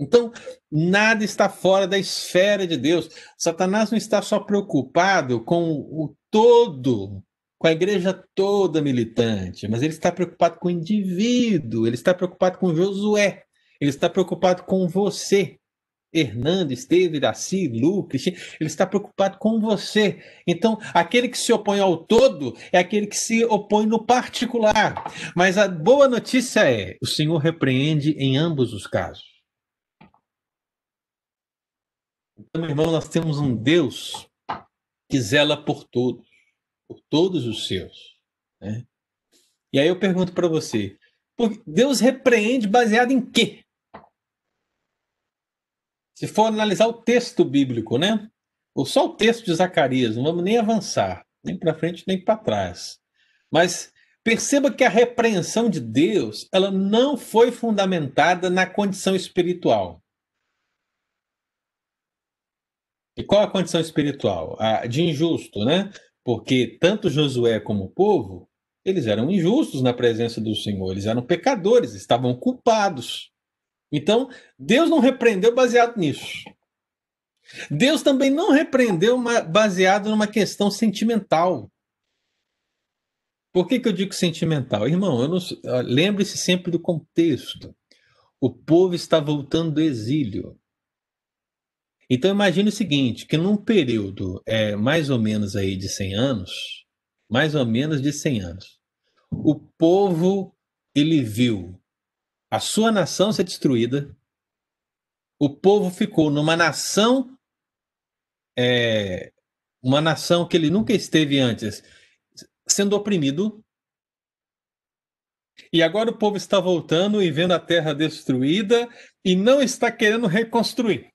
Então, nada está fora da esfera de Deus. Satanás não está só preocupado com o todo com a igreja toda militante, mas ele está preocupado com o indivíduo, ele está preocupado com Josué, ele está preocupado com você. Hernando, Esteve, Iraci, Lu, ele está preocupado com você. Então, aquele que se opõe ao todo é aquele que se opõe no particular. Mas a boa notícia é: o Senhor repreende em ambos os casos. Então, meu irmão, nós temos um Deus que zela por todos por todos os seus. Né? E aí eu pergunto para você: Deus repreende baseado em quê? Se for analisar o texto bíblico, né? Ou só o texto de Zacarias, não vamos nem avançar, nem para frente nem para trás. Mas perceba que a repreensão de Deus, ela não foi fundamentada na condição espiritual. E qual a condição espiritual? A de injusto, né? porque tanto Josué como o povo, eles eram injustos na presença do Senhor, eles eram pecadores, estavam culpados. Então, Deus não repreendeu baseado nisso. Deus também não repreendeu baseado numa questão sentimental. Por que, que eu digo sentimental? Irmão, lembre-se sempre do contexto. O povo está voltando do exílio. Então imagine o seguinte, que num período é, mais ou menos aí de 100 anos, mais ou menos de 100 anos, o povo ele viu a sua nação ser destruída, o povo ficou numa nação, é, uma nação que ele nunca esteve antes, sendo oprimido, e agora o povo está voltando e vendo a terra destruída e não está querendo reconstruir.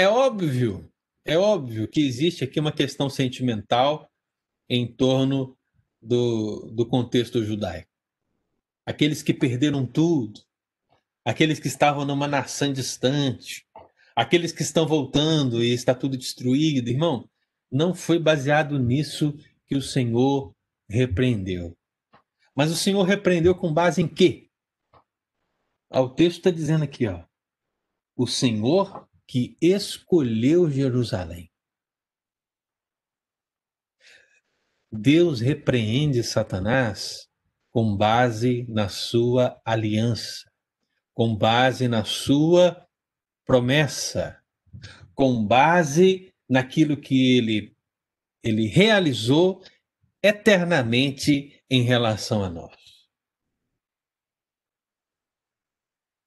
É óbvio, é óbvio que existe aqui uma questão sentimental em torno do, do contexto judaico. Aqueles que perderam tudo, aqueles que estavam numa nação distante, aqueles que estão voltando e está tudo destruído, irmão, não foi baseado nisso que o Senhor repreendeu. Mas o Senhor repreendeu com base em quê? Ah, o texto está dizendo aqui, ó. O Senhor que escolheu Jerusalém. Deus repreende Satanás com base na sua aliança, com base na sua promessa, com base naquilo que ele, ele realizou eternamente em relação a nós.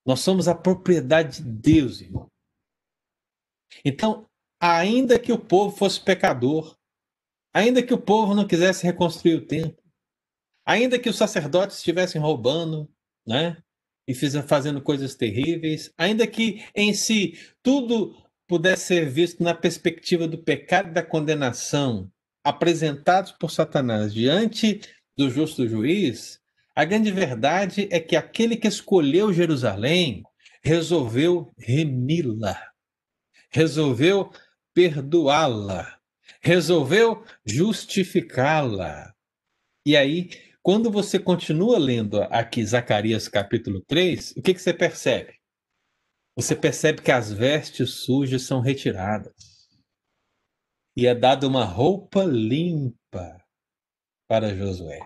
Nós somos a propriedade de Deus, irmão. Então, ainda que o povo fosse pecador, ainda que o povo não quisesse reconstruir o templo, ainda que os sacerdotes estivessem roubando, né? E fazendo coisas terríveis, ainda que em si tudo pudesse ser visto na perspectiva do pecado e da condenação apresentados por Satanás diante do justo juiz, a grande verdade é que aquele que escolheu Jerusalém resolveu remi-la resolveu perdoá-la, resolveu justificá-la. E aí, quando você continua lendo aqui Zacarias capítulo 3, o que, que você percebe? Você percebe que as vestes sujas são retiradas e é dada uma roupa limpa para Josué.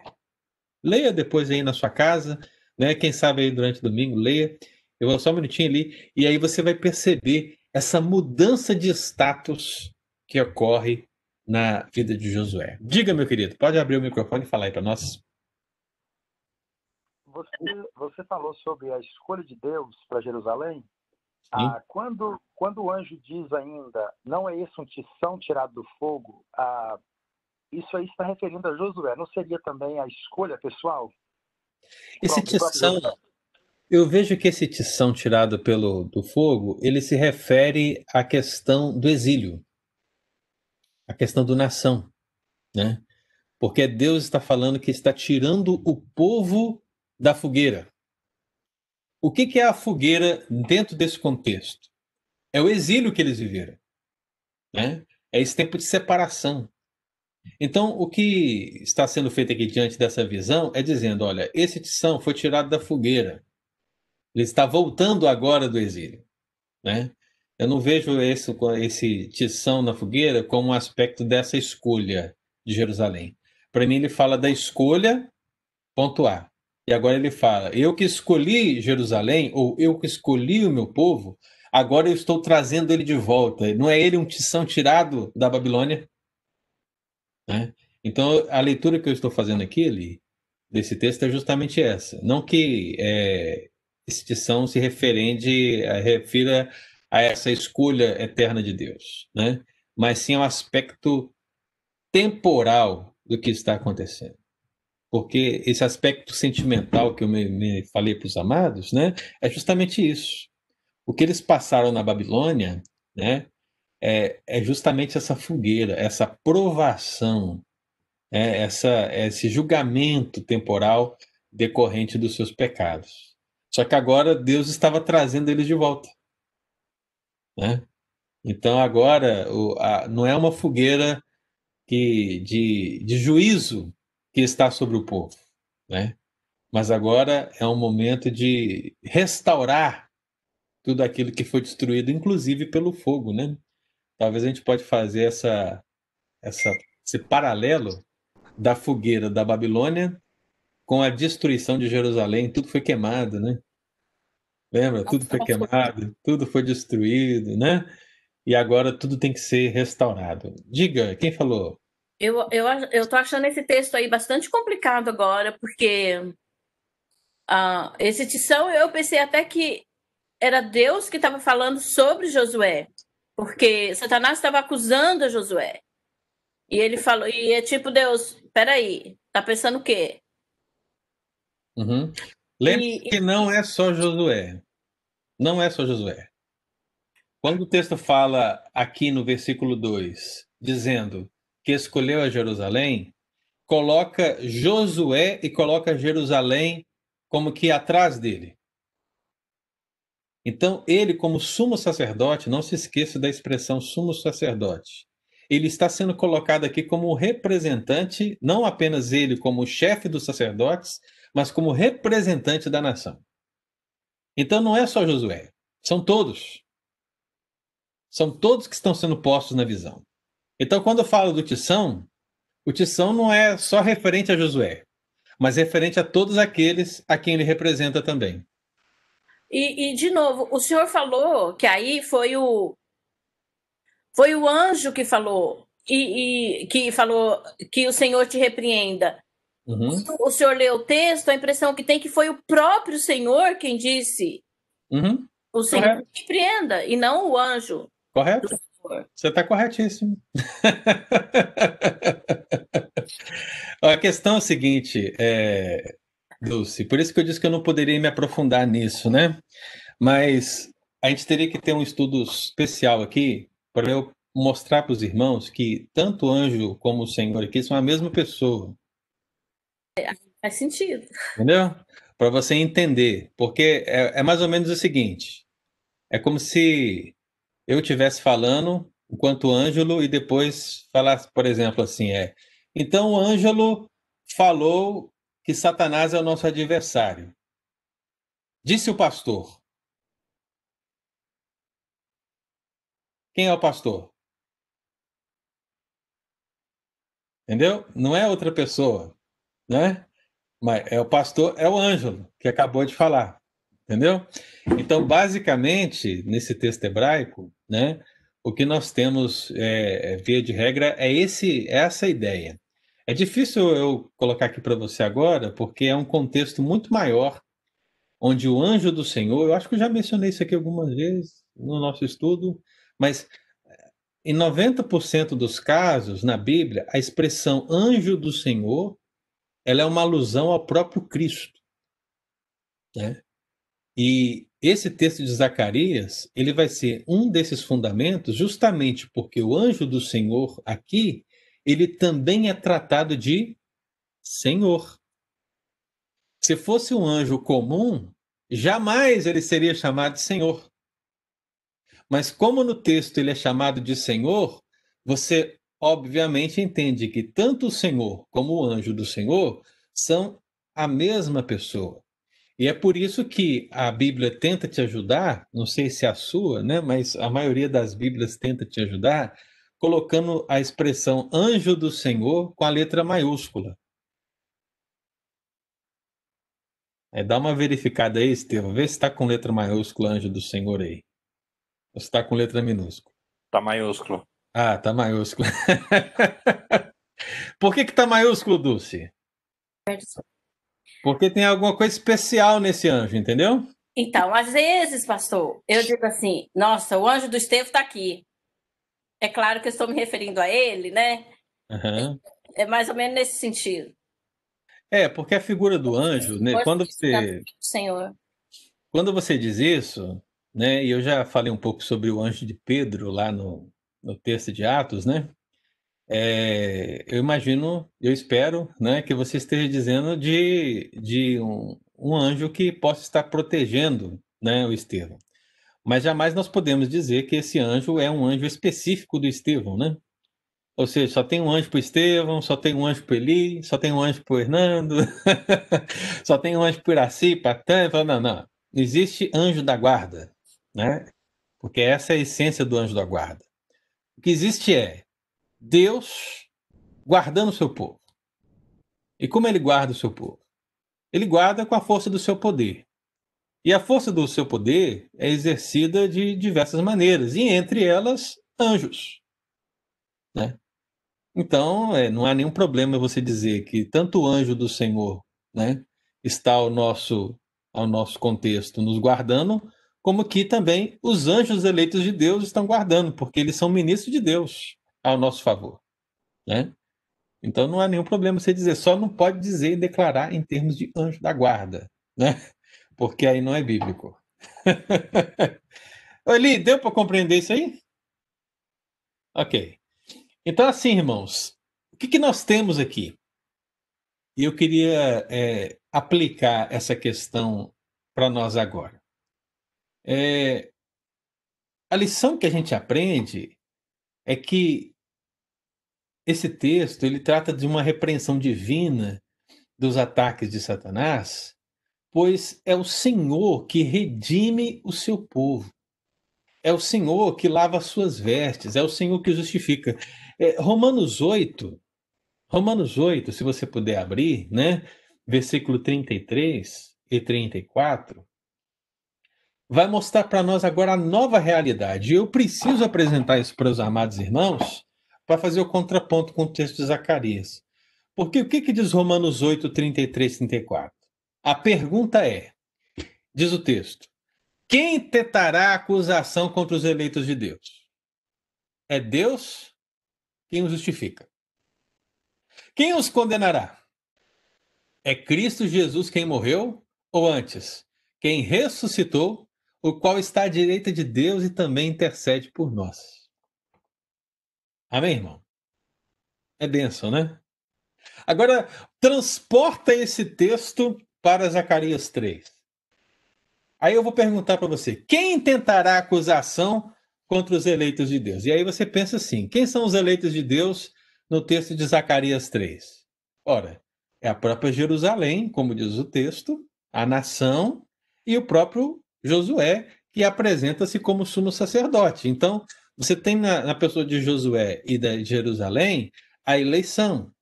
Leia depois aí na sua casa, né? Quem sabe aí durante domingo, leia. Eu vou só um minutinho ali, e aí você vai perceber essa mudança de status que ocorre na vida de Josué. Diga, meu querido, pode abrir o microfone e falar aí para nós.
Você, você falou sobre a escolha de Deus para Jerusalém. Ah, quando, quando o anjo diz ainda, não é esse um tição tirado do fogo, ah, isso aí está referindo a Josué. Não seria também a escolha pessoal?
Esse tição, eu vejo que esse tição tirado pelo do fogo, ele se refere à questão do exílio, a questão do nação, né? Porque Deus está falando que está tirando o povo da fogueira. O que, que é a fogueira dentro desse contexto? É o exílio que eles viveram, né? É esse tempo de separação. Então, o que está sendo feito aqui diante dessa visão é dizendo: olha, esse tição foi tirado da fogueira. Ele está voltando agora do exílio. Né? Eu não vejo esse, esse tição na fogueira como um aspecto dessa escolha de Jerusalém. Para mim, ele fala da escolha, ponto A. E agora ele fala: eu que escolhi Jerusalém, ou eu que escolhi o meu povo, agora eu estou trazendo ele de volta. Não é ele um tição tirado da Babilônia? Né? Então, a leitura que eu estou fazendo aqui, ali, desse texto é justamente essa. Não que é, extinção se referende, é, refira a essa escolha eterna de Deus, né? mas sim ao aspecto temporal do que está acontecendo. Porque esse aspecto sentimental que eu me, me falei para os amados, né, é justamente isso. O que eles passaram na Babilônia, né, é, é justamente essa fogueira, essa provação, é, essa, esse julgamento temporal decorrente dos seus pecados. Só que agora Deus estava trazendo eles de volta. Né? Então agora o, a, não é uma fogueira que, de, de juízo que está sobre o povo, né? mas agora é um momento de restaurar tudo aquilo que foi destruído, inclusive pelo fogo, né? Talvez a gente pode fazer essa, essa, esse paralelo da fogueira da Babilônia com a destruição de Jerusalém. Tudo foi queimado, né? Lembra? Tudo foi queimado, tudo foi destruído, né? E agora tudo tem que ser restaurado. Diga, quem falou?
Eu, eu, eu tô achando esse texto aí bastante complicado agora, porque uh, esse tição eu pensei até que era Deus que estava falando sobre Josué. Porque Satanás estava acusando Josué. E ele falou, e é tipo, Deus, peraí, tá pensando o quê?
Uhum. Lembre e, que não é só Josué. Não é só Josué. Quando o texto fala aqui no versículo 2, dizendo que escolheu a Jerusalém, coloca Josué e coloca Jerusalém como que atrás dele. Então, ele, como sumo sacerdote, não se esqueça da expressão sumo sacerdote. Ele está sendo colocado aqui como representante, não apenas ele como chefe dos sacerdotes, mas como representante da nação. Então, não é só Josué, são todos. São todos que estão sendo postos na visão. Então, quando eu falo do Tição, o Tição não é só referente a Josué, mas referente a todos aqueles a quem ele representa também.
E, e, de novo, o senhor falou que aí foi o foi o anjo que falou e, e que falou que o Senhor te repreenda. Uhum. O senhor leu o texto, a impressão que tem que foi o próprio Senhor quem disse.
Uhum.
O Senhor Correto. te repreenda e não o anjo.
Correto? Você está corretíssimo. a questão é a seguinte, é, Dulce. Por isso que eu disse que eu não poderia me aprofundar nisso, né? Mas a gente teria que ter um estudo especial aqui para eu mostrar para os irmãos que tanto o anjo como o Senhor aqui são a mesma pessoa.
É, faz sentido.
Entendeu? Para você entender. Porque é, é mais ou menos o seguinte: é como se eu estivesse falando enquanto Ângelo, e depois falar, por exemplo, assim, é. Então o Ângelo falou que Satanás é o nosso adversário. Disse o pastor. Quem é o pastor? Entendeu? Não é outra pessoa, né? Mas é o pastor, é o Ângelo, que acabou de falar. Entendeu? Então, basicamente, nesse texto hebraico, né, o que nós temos, é, é via de regra, é esse, essa ideia. É difícil eu colocar aqui para você agora, porque é um contexto muito maior, onde o anjo do Senhor, eu acho que eu já mencionei isso aqui algumas vezes no nosso estudo, mas em 90% dos casos na Bíblia, a expressão anjo do Senhor, ela é uma alusão ao próprio Cristo. Né? E esse texto de Zacarias, ele vai ser um desses fundamentos, justamente porque o anjo do Senhor aqui, ele também é tratado de Senhor. Se fosse um anjo comum, jamais ele seria chamado de Senhor. Mas como no texto ele é chamado de Senhor, você obviamente entende que tanto o Senhor como o anjo do Senhor são a mesma pessoa. E é por isso que a Bíblia tenta te ajudar, não sei se é a sua, né, mas a maioria das Bíblias tenta te ajudar, colocando a expressão anjo do Senhor com a letra maiúscula. É, dá uma verificada aí, Estevam, vê se está com letra maiúscula anjo do Senhor aí. Ou se está com letra minúscula.
Está maiúsculo.
Ah, tá maiúsculo. Por que que tá maiúsculo, Dulce? Porque tem alguma coisa especial nesse anjo, entendeu?
Então, às vezes, pastor, eu digo assim: nossa, o anjo do Estevão está aqui. É claro que eu estou me referindo a ele, né?
Uhum.
É mais ou menos nesse sentido.
É, porque a figura do anjo, né, quando você
Senhor.
quando você diz isso, né, e eu já falei um pouco sobre o anjo de Pedro lá no, no texto de Atos, né? É, eu imagino, eu espero, né, que você esteja dizendo de, de um, um anjo que possa estar protegendo, né, o Estevão. Mas jamais nós podemos dizer que esse anjo é um anjo específico do Estevão, né? Ou seja, só tem um anjo para Estevão, só tem um anjo para Eli, só tem um anjo para Hernando, só tem um anjo para Iraci, para Tânia. Não, não. Existe anjo da guarda, né? Porque essa é a essência do anjo da guarda. O que existe é Deus guardando o seu povo. E como ele guarda o seu povo? Ele guarda com a força do seu poder. E a força do seu poder é exercida de diversas maneiras, e entre elas, anjos. Né? Então, é, não há nenhum problema você dizer que tanto o anjo do Senhor né, está ao nosso, ao nosso contexto nos guardando, como que também os anjos eleitos de Deus estão guardando, porque eles são ministros de Deus ao nosso favor. Né? Então não há nenhum problema você dizer, só não pode dizer e declarar em termos de anjo da guarda, né? porque aí não é bíblico. Eli, deu para compreender isso aí? Ok. Então, assim, irmãos, o que, que nós temos aqui? E eu queria é, aplicar essa questão para nós agora. É, a lição que a gente aprende é que esse texto ele trata de uma repreensão divina dos ataques de Satanás, pois é o Senhor que redime o seu povo. É o Senhor que lava as suas vestes, é o Senhor que justifica. É, Romanos 8, Romanos 8, se você puder abrir, né? Versículo 33 e 34, vai mostrar para nós agora a nova realidade. Eu preciso apresentar isso para os amados irmãos para fazer o contraponto com o texto de Zacarias. Porque o que, que diz Romanos 8, 33, 34? A pergunta é: diz o texto, quem tentará acusação contra os eleitos de Deus? É Deus quem os justifica. Quem os condenará? É Cristo Jesus quem morreu? Ou antes, quem ressuscitou o qual está à direita de Deus e também intercede por nós. Amém, irmão? É bênção, né? Agora, transporta esse texto para Zacarias 3. Aí eu vou perguntar para você: quem tentará acusação contra os eleitos de Deus. E aí você pensa assim: quem são os eleitos de Deus no texto de Zacarias 3? Ora, é a própria Jerusalém, como diz o texto, a nação e o próprio Josué, que apresenta-se como sumo sacerdote. Então, você tem na, na pessoa de Josué e da Jerusalém a eleição.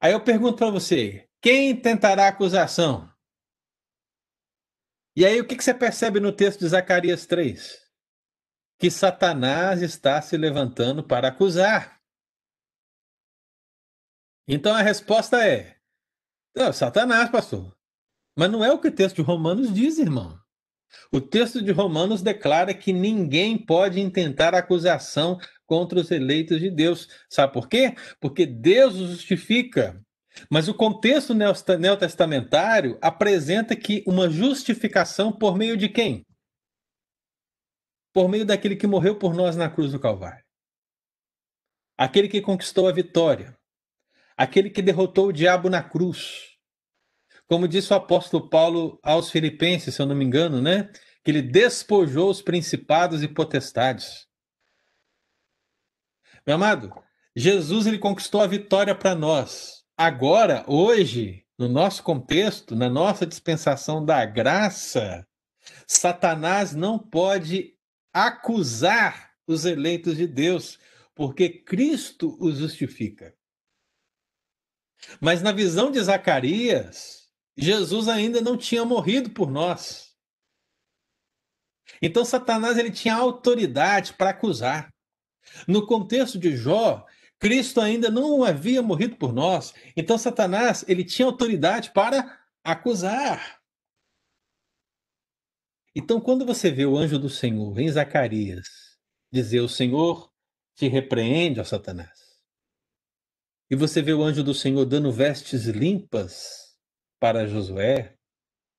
Aí eu pergunto para você: quem tentará acusação? E aí o que, que você percebe no texto de Zacarias 3? Que Satanás está se levantando para acusar. Então a resposta é: não, Satanás, pastor. Mas não é o que o texto de Romanos diz, irmão. O texto de Romanos declara que ninguém pode intentar acusação contra os eleitos de Deus. Sabe por quê? Porque Deus os justifica. Mas o contexto neotestamentário apresenta que uma justificação por meio de quem? Por meio daquele que morreu por nós na cruz do Calvário. Aquele que conquistou a vitória. Aquele que derrotou o diabo na cruz. Como disse o apóstolo Paulo aos Filipenses, se eu não me engano, né? Que ele despojou os principados e potestades. Meu amado, Jesus ele conquistou a vitória para nós Agora, hoje, no nosso contexto, na nossa dispensação da graça, Satanás não pode acusar os eleitos de Deus, porque Cristo os justifica. Mas na visão de Zacarias, Jesus ainda não tinha morrido por nós. Então Satanás ele tinha autoridade para acusar. No contexto de Jó, Cristo ainda não havia morrido por nós. Então Satanás, ele tinha autoridade para acusar. Então quando você vê o anjo do Senhor em Zacarias dizer o Senhor te repreende, ó Satanás. E você vê o anjo do Senhor dando vestes limpas para Josué,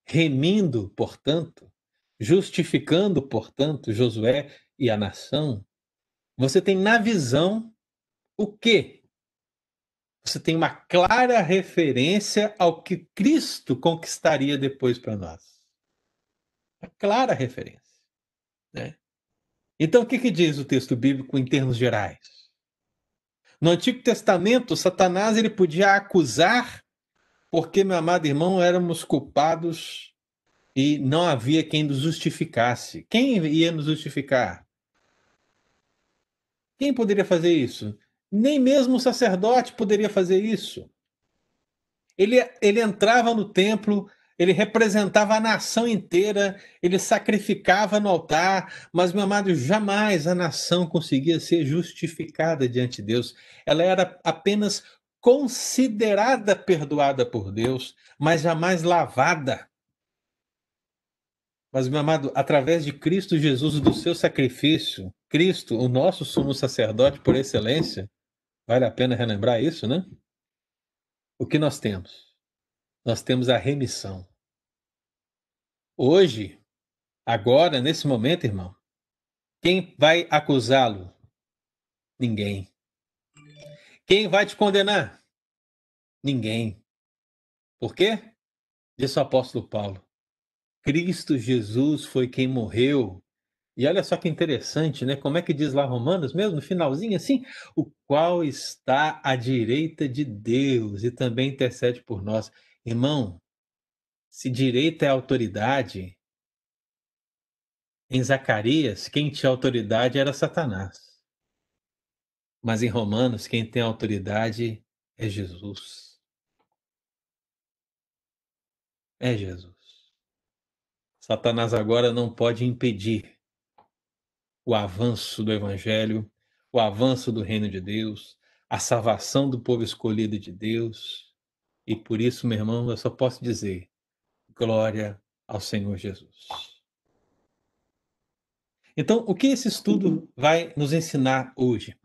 remindo, portanto, justificando, portanto, Josué e a nação. Você tem na visão o quê? Você tem uma clara referência ao que Cristo conquistaria depois para nós. Uma clara referência. Né? Então, o que, que diz o texto bíblico em termos gerais? No Antigo Testamento, Satanás ele podia acusar, porque, meu amado irmão, éramos culpados e não havia quem nos justificasse. Quem ia nos justificar? Quem poderia fazer isso? Nem mesmo o sacerdote poderia fazer isso. Ele, ele entrava no templo, ele representava a nação inteira, ele sacrificava no altar, mas, meu amado, jamais a nação conseguia ser justificada diante de Deus. Ela era apenas considerada perdoada por Deus, mas jamais lavada. Mas, meu amado, através de Cristo Jesus, do seu sacrifício, Cristo, o nosso sumo sacerdote por excelência, Vale a pena relembrar isso, né? O que nós temos? Nós temos a remissão. Hoje, agora, nesse momento, irmão, quem vai acusá-lo? Ninguém. Quem vai te condenar? Ninguém. Por quê? Diz o apóstolo Paulo. Cristo Jesus foi quem morreu e olha só que interessante, né? Como é que diz lá Romanos, mesmo no finalzinho assim, o qual está à direita de Deus e também intercede por nós. Irmão, se direita é autoridade, em Zacarias, quem tinha autoridade era Satanás. Mas em Romanos, quem tem autoridade é Jesus. É Jesus. Satanás agora não pode impedir o avanço do Evangelho, o avanço do reino de Deus, a salvação do povo escolhido de Deus. E por isso, meu irmão, eu só posso dizer: glória ao Senhor Jesus. Então, o que esse estudo vai nos ensinar hoje?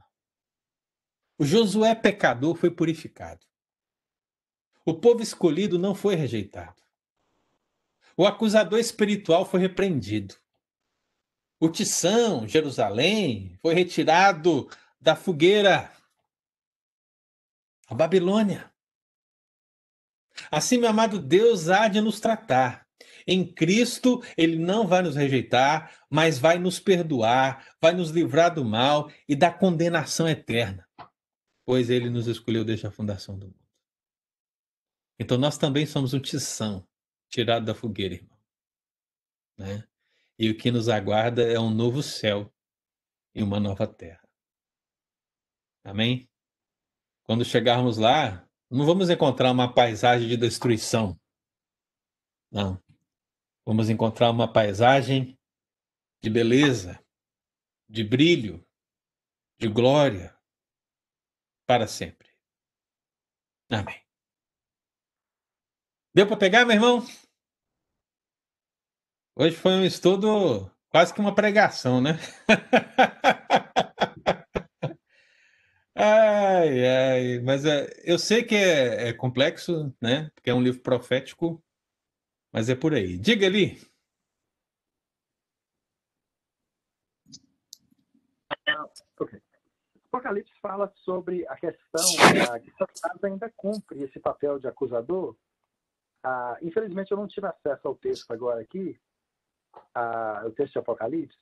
O Josué pecador foi purificado. O povo escolhido não foi rejeitado. O acusador espiritual foi repreendido. O Tição, Jerusalém, foi retirado da fogueira. A Babilônia. Assim, meu amado Deus há de nos tratar. Em Cristo, Ele não vai nos rejeitar, mas vai nos perdoar, vai nos livrar do mal e da condenação eterna, pois Ele nos escolheu desde a fundação do mundo. Então nós também somos um tição tirado da fogueira, irmão. Né? E o que nos aguarda é um novo céu e uma nova terra. Amém? Quando chegarmos lá, não vamos encontrar uma paisagem de destruição. Não. Vamos encontrar uma paisagem de beleza, de brilho, de glória para sempre. Amém. Deu para pegar, meu irmão? Hoje foi um estudo quase que uma pregação, né? ai, ai, mas é, eu sei que é, é, complexo, né? Porque é um livro profético, mas é por aí. Diga ali.
Apocalipse fala sobre a questão uh, que Satanás ainda cumpre esse papel de acusador ah, infelizmente, eu não tive acesso ao texto agora aqui, ah, o texto de Apocalipse,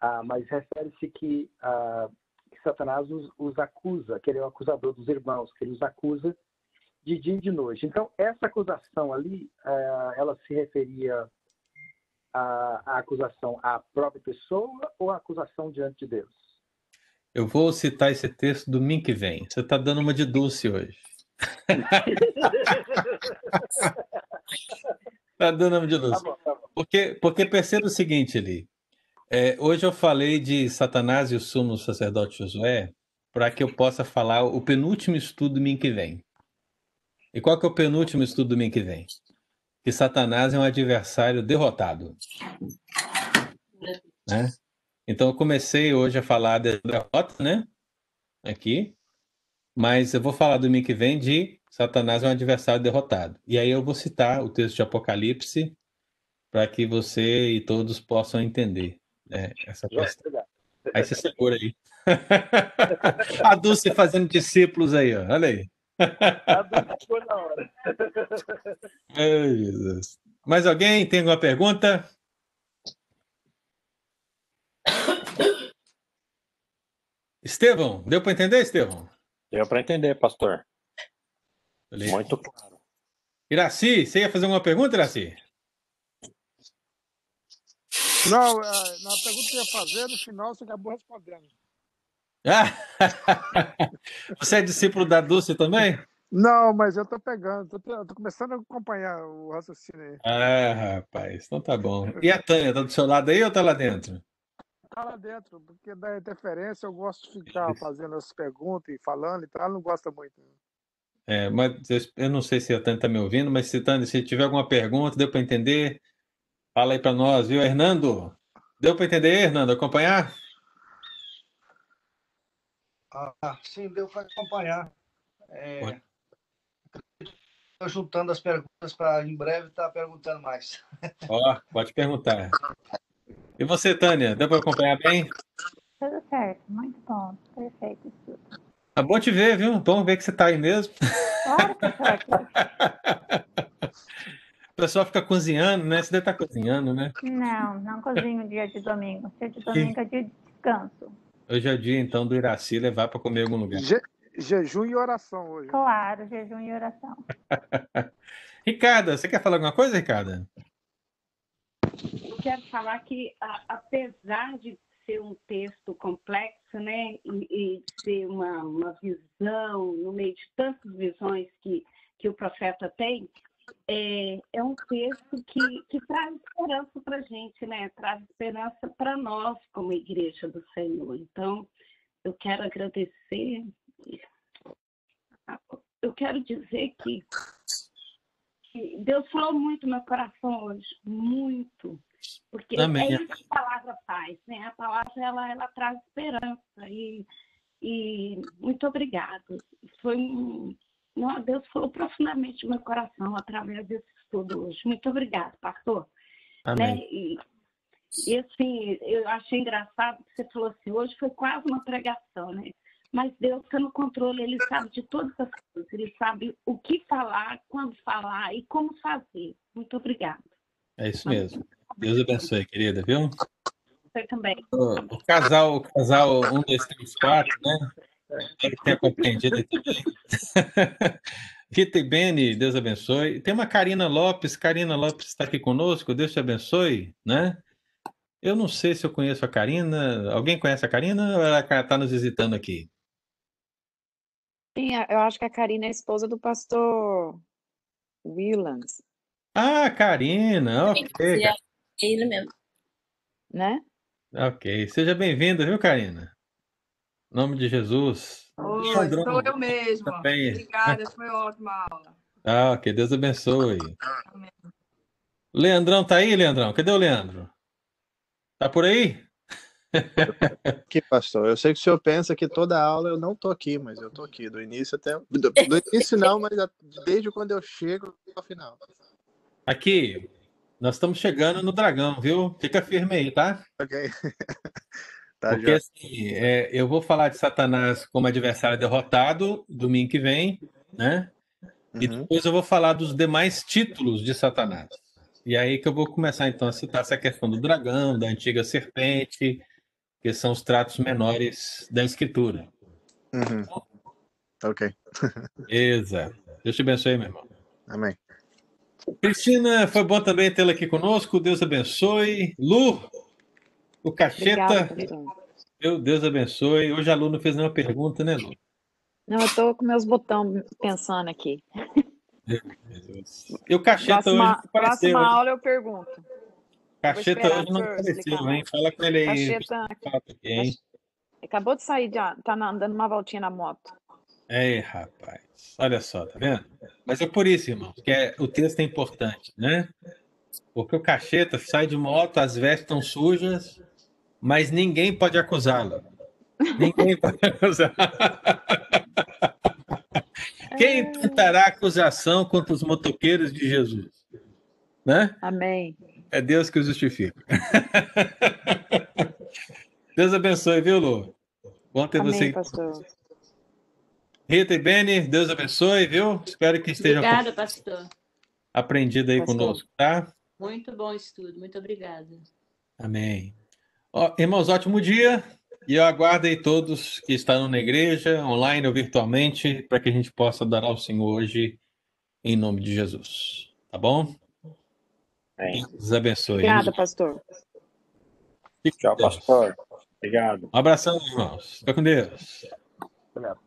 ah, mas refere-se que, ah, que, Satanás os, os, acusa, que ele é o acusador dos irmãos, que ele os acusa de dia e de noite. Então, essa acusação ali, ah, ela se referia à, à acusação à própria pessoa ou à acusação diante de Deus?
Eu vou citar esse texto domingo que vem. Você está dando uma de Dulce hoje. tá dando nome de luz. Tá bom, tá bom. Porque, porque perceba o seguinte ali. É, hoje eu falei de Satanás e o sumo sacerdote Josué para que eu possa falar o penúltimo estudo domingo que vem. E qual que é o penúltimo estudo domingo que vem? Que Satanás é um adversário derrotado. Né? Então eu comecei hoje a falar da derrota, né? Aqui. Mas eu vou falar domingo que vem de Satanás é um adversário derrotado. E aí eu vou citar o texto de Apocalipse para que você e todos possam entender né, essa questão. Aí você segura aí. A Dulce fazendo discípulos aí, ó. olha aí. A Dulce foi na hora. Jesus. Mais alguém tem alguma pergunta? Estevão, deu para entender, Estevão?
Deu para entender, pastor. Beleza. Muito claro.
Iraci, você ia fazer uma pergunta, Iraci?
Não, é, na pergunta que eu ia fazer, no final você acabou respondendo.
Ah, você é discípulo da Dulce também?
Não, mas eu tô pegando, tô, tô, começando a acompanhar o raciocínio aí.
Ah, rapaz, então tá bom. E a Tânia, tá do seu lado aí ou tá lá dentro?
Tá lá dentro, porque da interferência eu gosto de ficar fazendo as perguntas e falando e tal, ela não gosta muito.
É, mas eu não sei se a Tânia está me ouvindo, mas se, Tânia, se tiver alguma pergunta, deu para entender? Fala aí para nós, viu? Hernando, deu para entender, Hernando, acompanhar?
Ah, sim, deu para acompanhar. Estou juntando as perguntas para em breve estar tá perguntando mais.
Ó, pode perguntar. E você, Tânia, deu para acompanhar bem?
Tudo certo, muito bom, perfeito isso tudo.
É bom te ver, viu? Bom ver que você está aí mesmo. Claro que O pessoal fica cozinhando, né? Você deve estar tá cozinhando, né?
Não, não cozinho dia de domingo. Dia de domingo é dia de descanso.
Hoje é dia, então, do Iraci levar para comer em algum lugar.
Je jejum e oração hoje.
Claro, jejum e oração.
Ricardo, você quer falar alguma coisa, Ricardo?
Quero falar que, apesar de ser um texto complexo, né, e, e ser uma, uma visão no meio de tantas visões que, que o profeta tem, é, é um texto que, que traz esperança para a gente, né? Traz esperança para nós como igreja do Senhor. Então, eu quero agradecer. Eu quero dizer que Deus falou muito no meu coração hoje, muito. Porque Amém. é isso que a palavra faz, né? A palavra ela, ela traz esperança e, e muito obrigado. Foi um, não, Deus falou profundamente no meu coração através desse estudo hoje. Muito obrigado, pastor.
Amém. Né?
E, e assim, eu achei engraçado que você falou assim, hoje foi quase uma pregação, né? Mas Deus está no controle, Ele sabe de todas as coisas, Ele sabe o que falar, quando falar e como fazer. Muito obrigada.
É isso mesmo. Deus abençoe, querida, viu?
Você também.
O, o casal, o casal 1, 2, 3, 4, né? Espero que tenha compreendido também. Rita e Beni, Deus abençoe. Tem uma Karina Lopes. Karina Lopes está aqui conosco. Deus te abençoe, né? Eu não sei se eu conheço a Karina. Alguém conhece a Karina ou ela está nos visitando aqui?
Sim, eu acho que a Karina é esposa do pastor Willans.
Ah, Karina, ok.
É ele mesmo.
Né?
Ok. Seja bem-vinda, viu, Karina? Em nome de Jesus.
Oi, sou eu mesma. Também. Obrigada, foi ótima a aula.
Ah, que Deus abençoe. Amém. Leandrão tá aí, Leandrão? Cadê o Leandro? Tá por aí?
Aqui, pastor. Eu sei que o senhor pensa que toda aula eu não tô aqui, mas eu tô aqui, do início até. Do, do início não, mas desde quando eu chego ao final.
Aqui, nós estamos chegando no dragão, viu? Fica firme aí, tá?
Ok.
tá, Porque já. assim, é, eu vou falar de Satanás como adversário derrotado domingo que vem, né? E uhum. depois eu vou falar dos demais títulos de Satanás. E aí que eu vou começar então a citar essa questão do dragão, da antiga serpente, que são os tratos menores da escritura.
Uhum. Ok.
Exato. Deus te abençoe, meu irmão.
Amém.
Cristina, foi bom também tê-la aqui conosco. Deus abençoe. Lu, o Cacheta. Meu Deus abençoe. Hoje a Lu não fez nenhuma pergunta, né, Lu?
Não, eu tô com meus botões pensando aqui.
E o Cacheta próxima, hoje
apareceu. Próxima aula eu pergunto.
Cacheta hoje não apareceu, hein? Fala com ele aí.
Cacheta... Aqui, Acabou de sair, já tá dando uma voltinha na moto.
É, rapaz. Olha só, tá vendo? Mas é por isso, irmão, que é, o texto é importante, né? Porque o cacheta sai de moto, as vestes estão sujas, mas ninguém pode acusá-lo. Ninguém pode acusar. Quem é. tentará acusação contra os motoqueiros de Jesus? Né?
Amém.
É Deus que o justifica. Deus abençoe, viu, Lu? Bom ter
Amém,
você.
Pastor.
Rita e Beni, Deus abençoe, viu? Espero que estejam
Obrigada, pastor.
aprendido aí pastor. conosco, tá?
Muito bom estudo, muito obrigada.
Amém. Ó, irmãos, ótimo dia. E eu aguardo aí todos que estão na igreja, online ou virtualmente, para que a gente possa adorar ao Senhor hoje, em nome de Jesus. Tá bom?
Amém.
Deus abençoe.
Obrigada, pastor.
Tchau, pastor. Obrigado.
Um abração, irmãos. Fica com Deus.
Obrigado.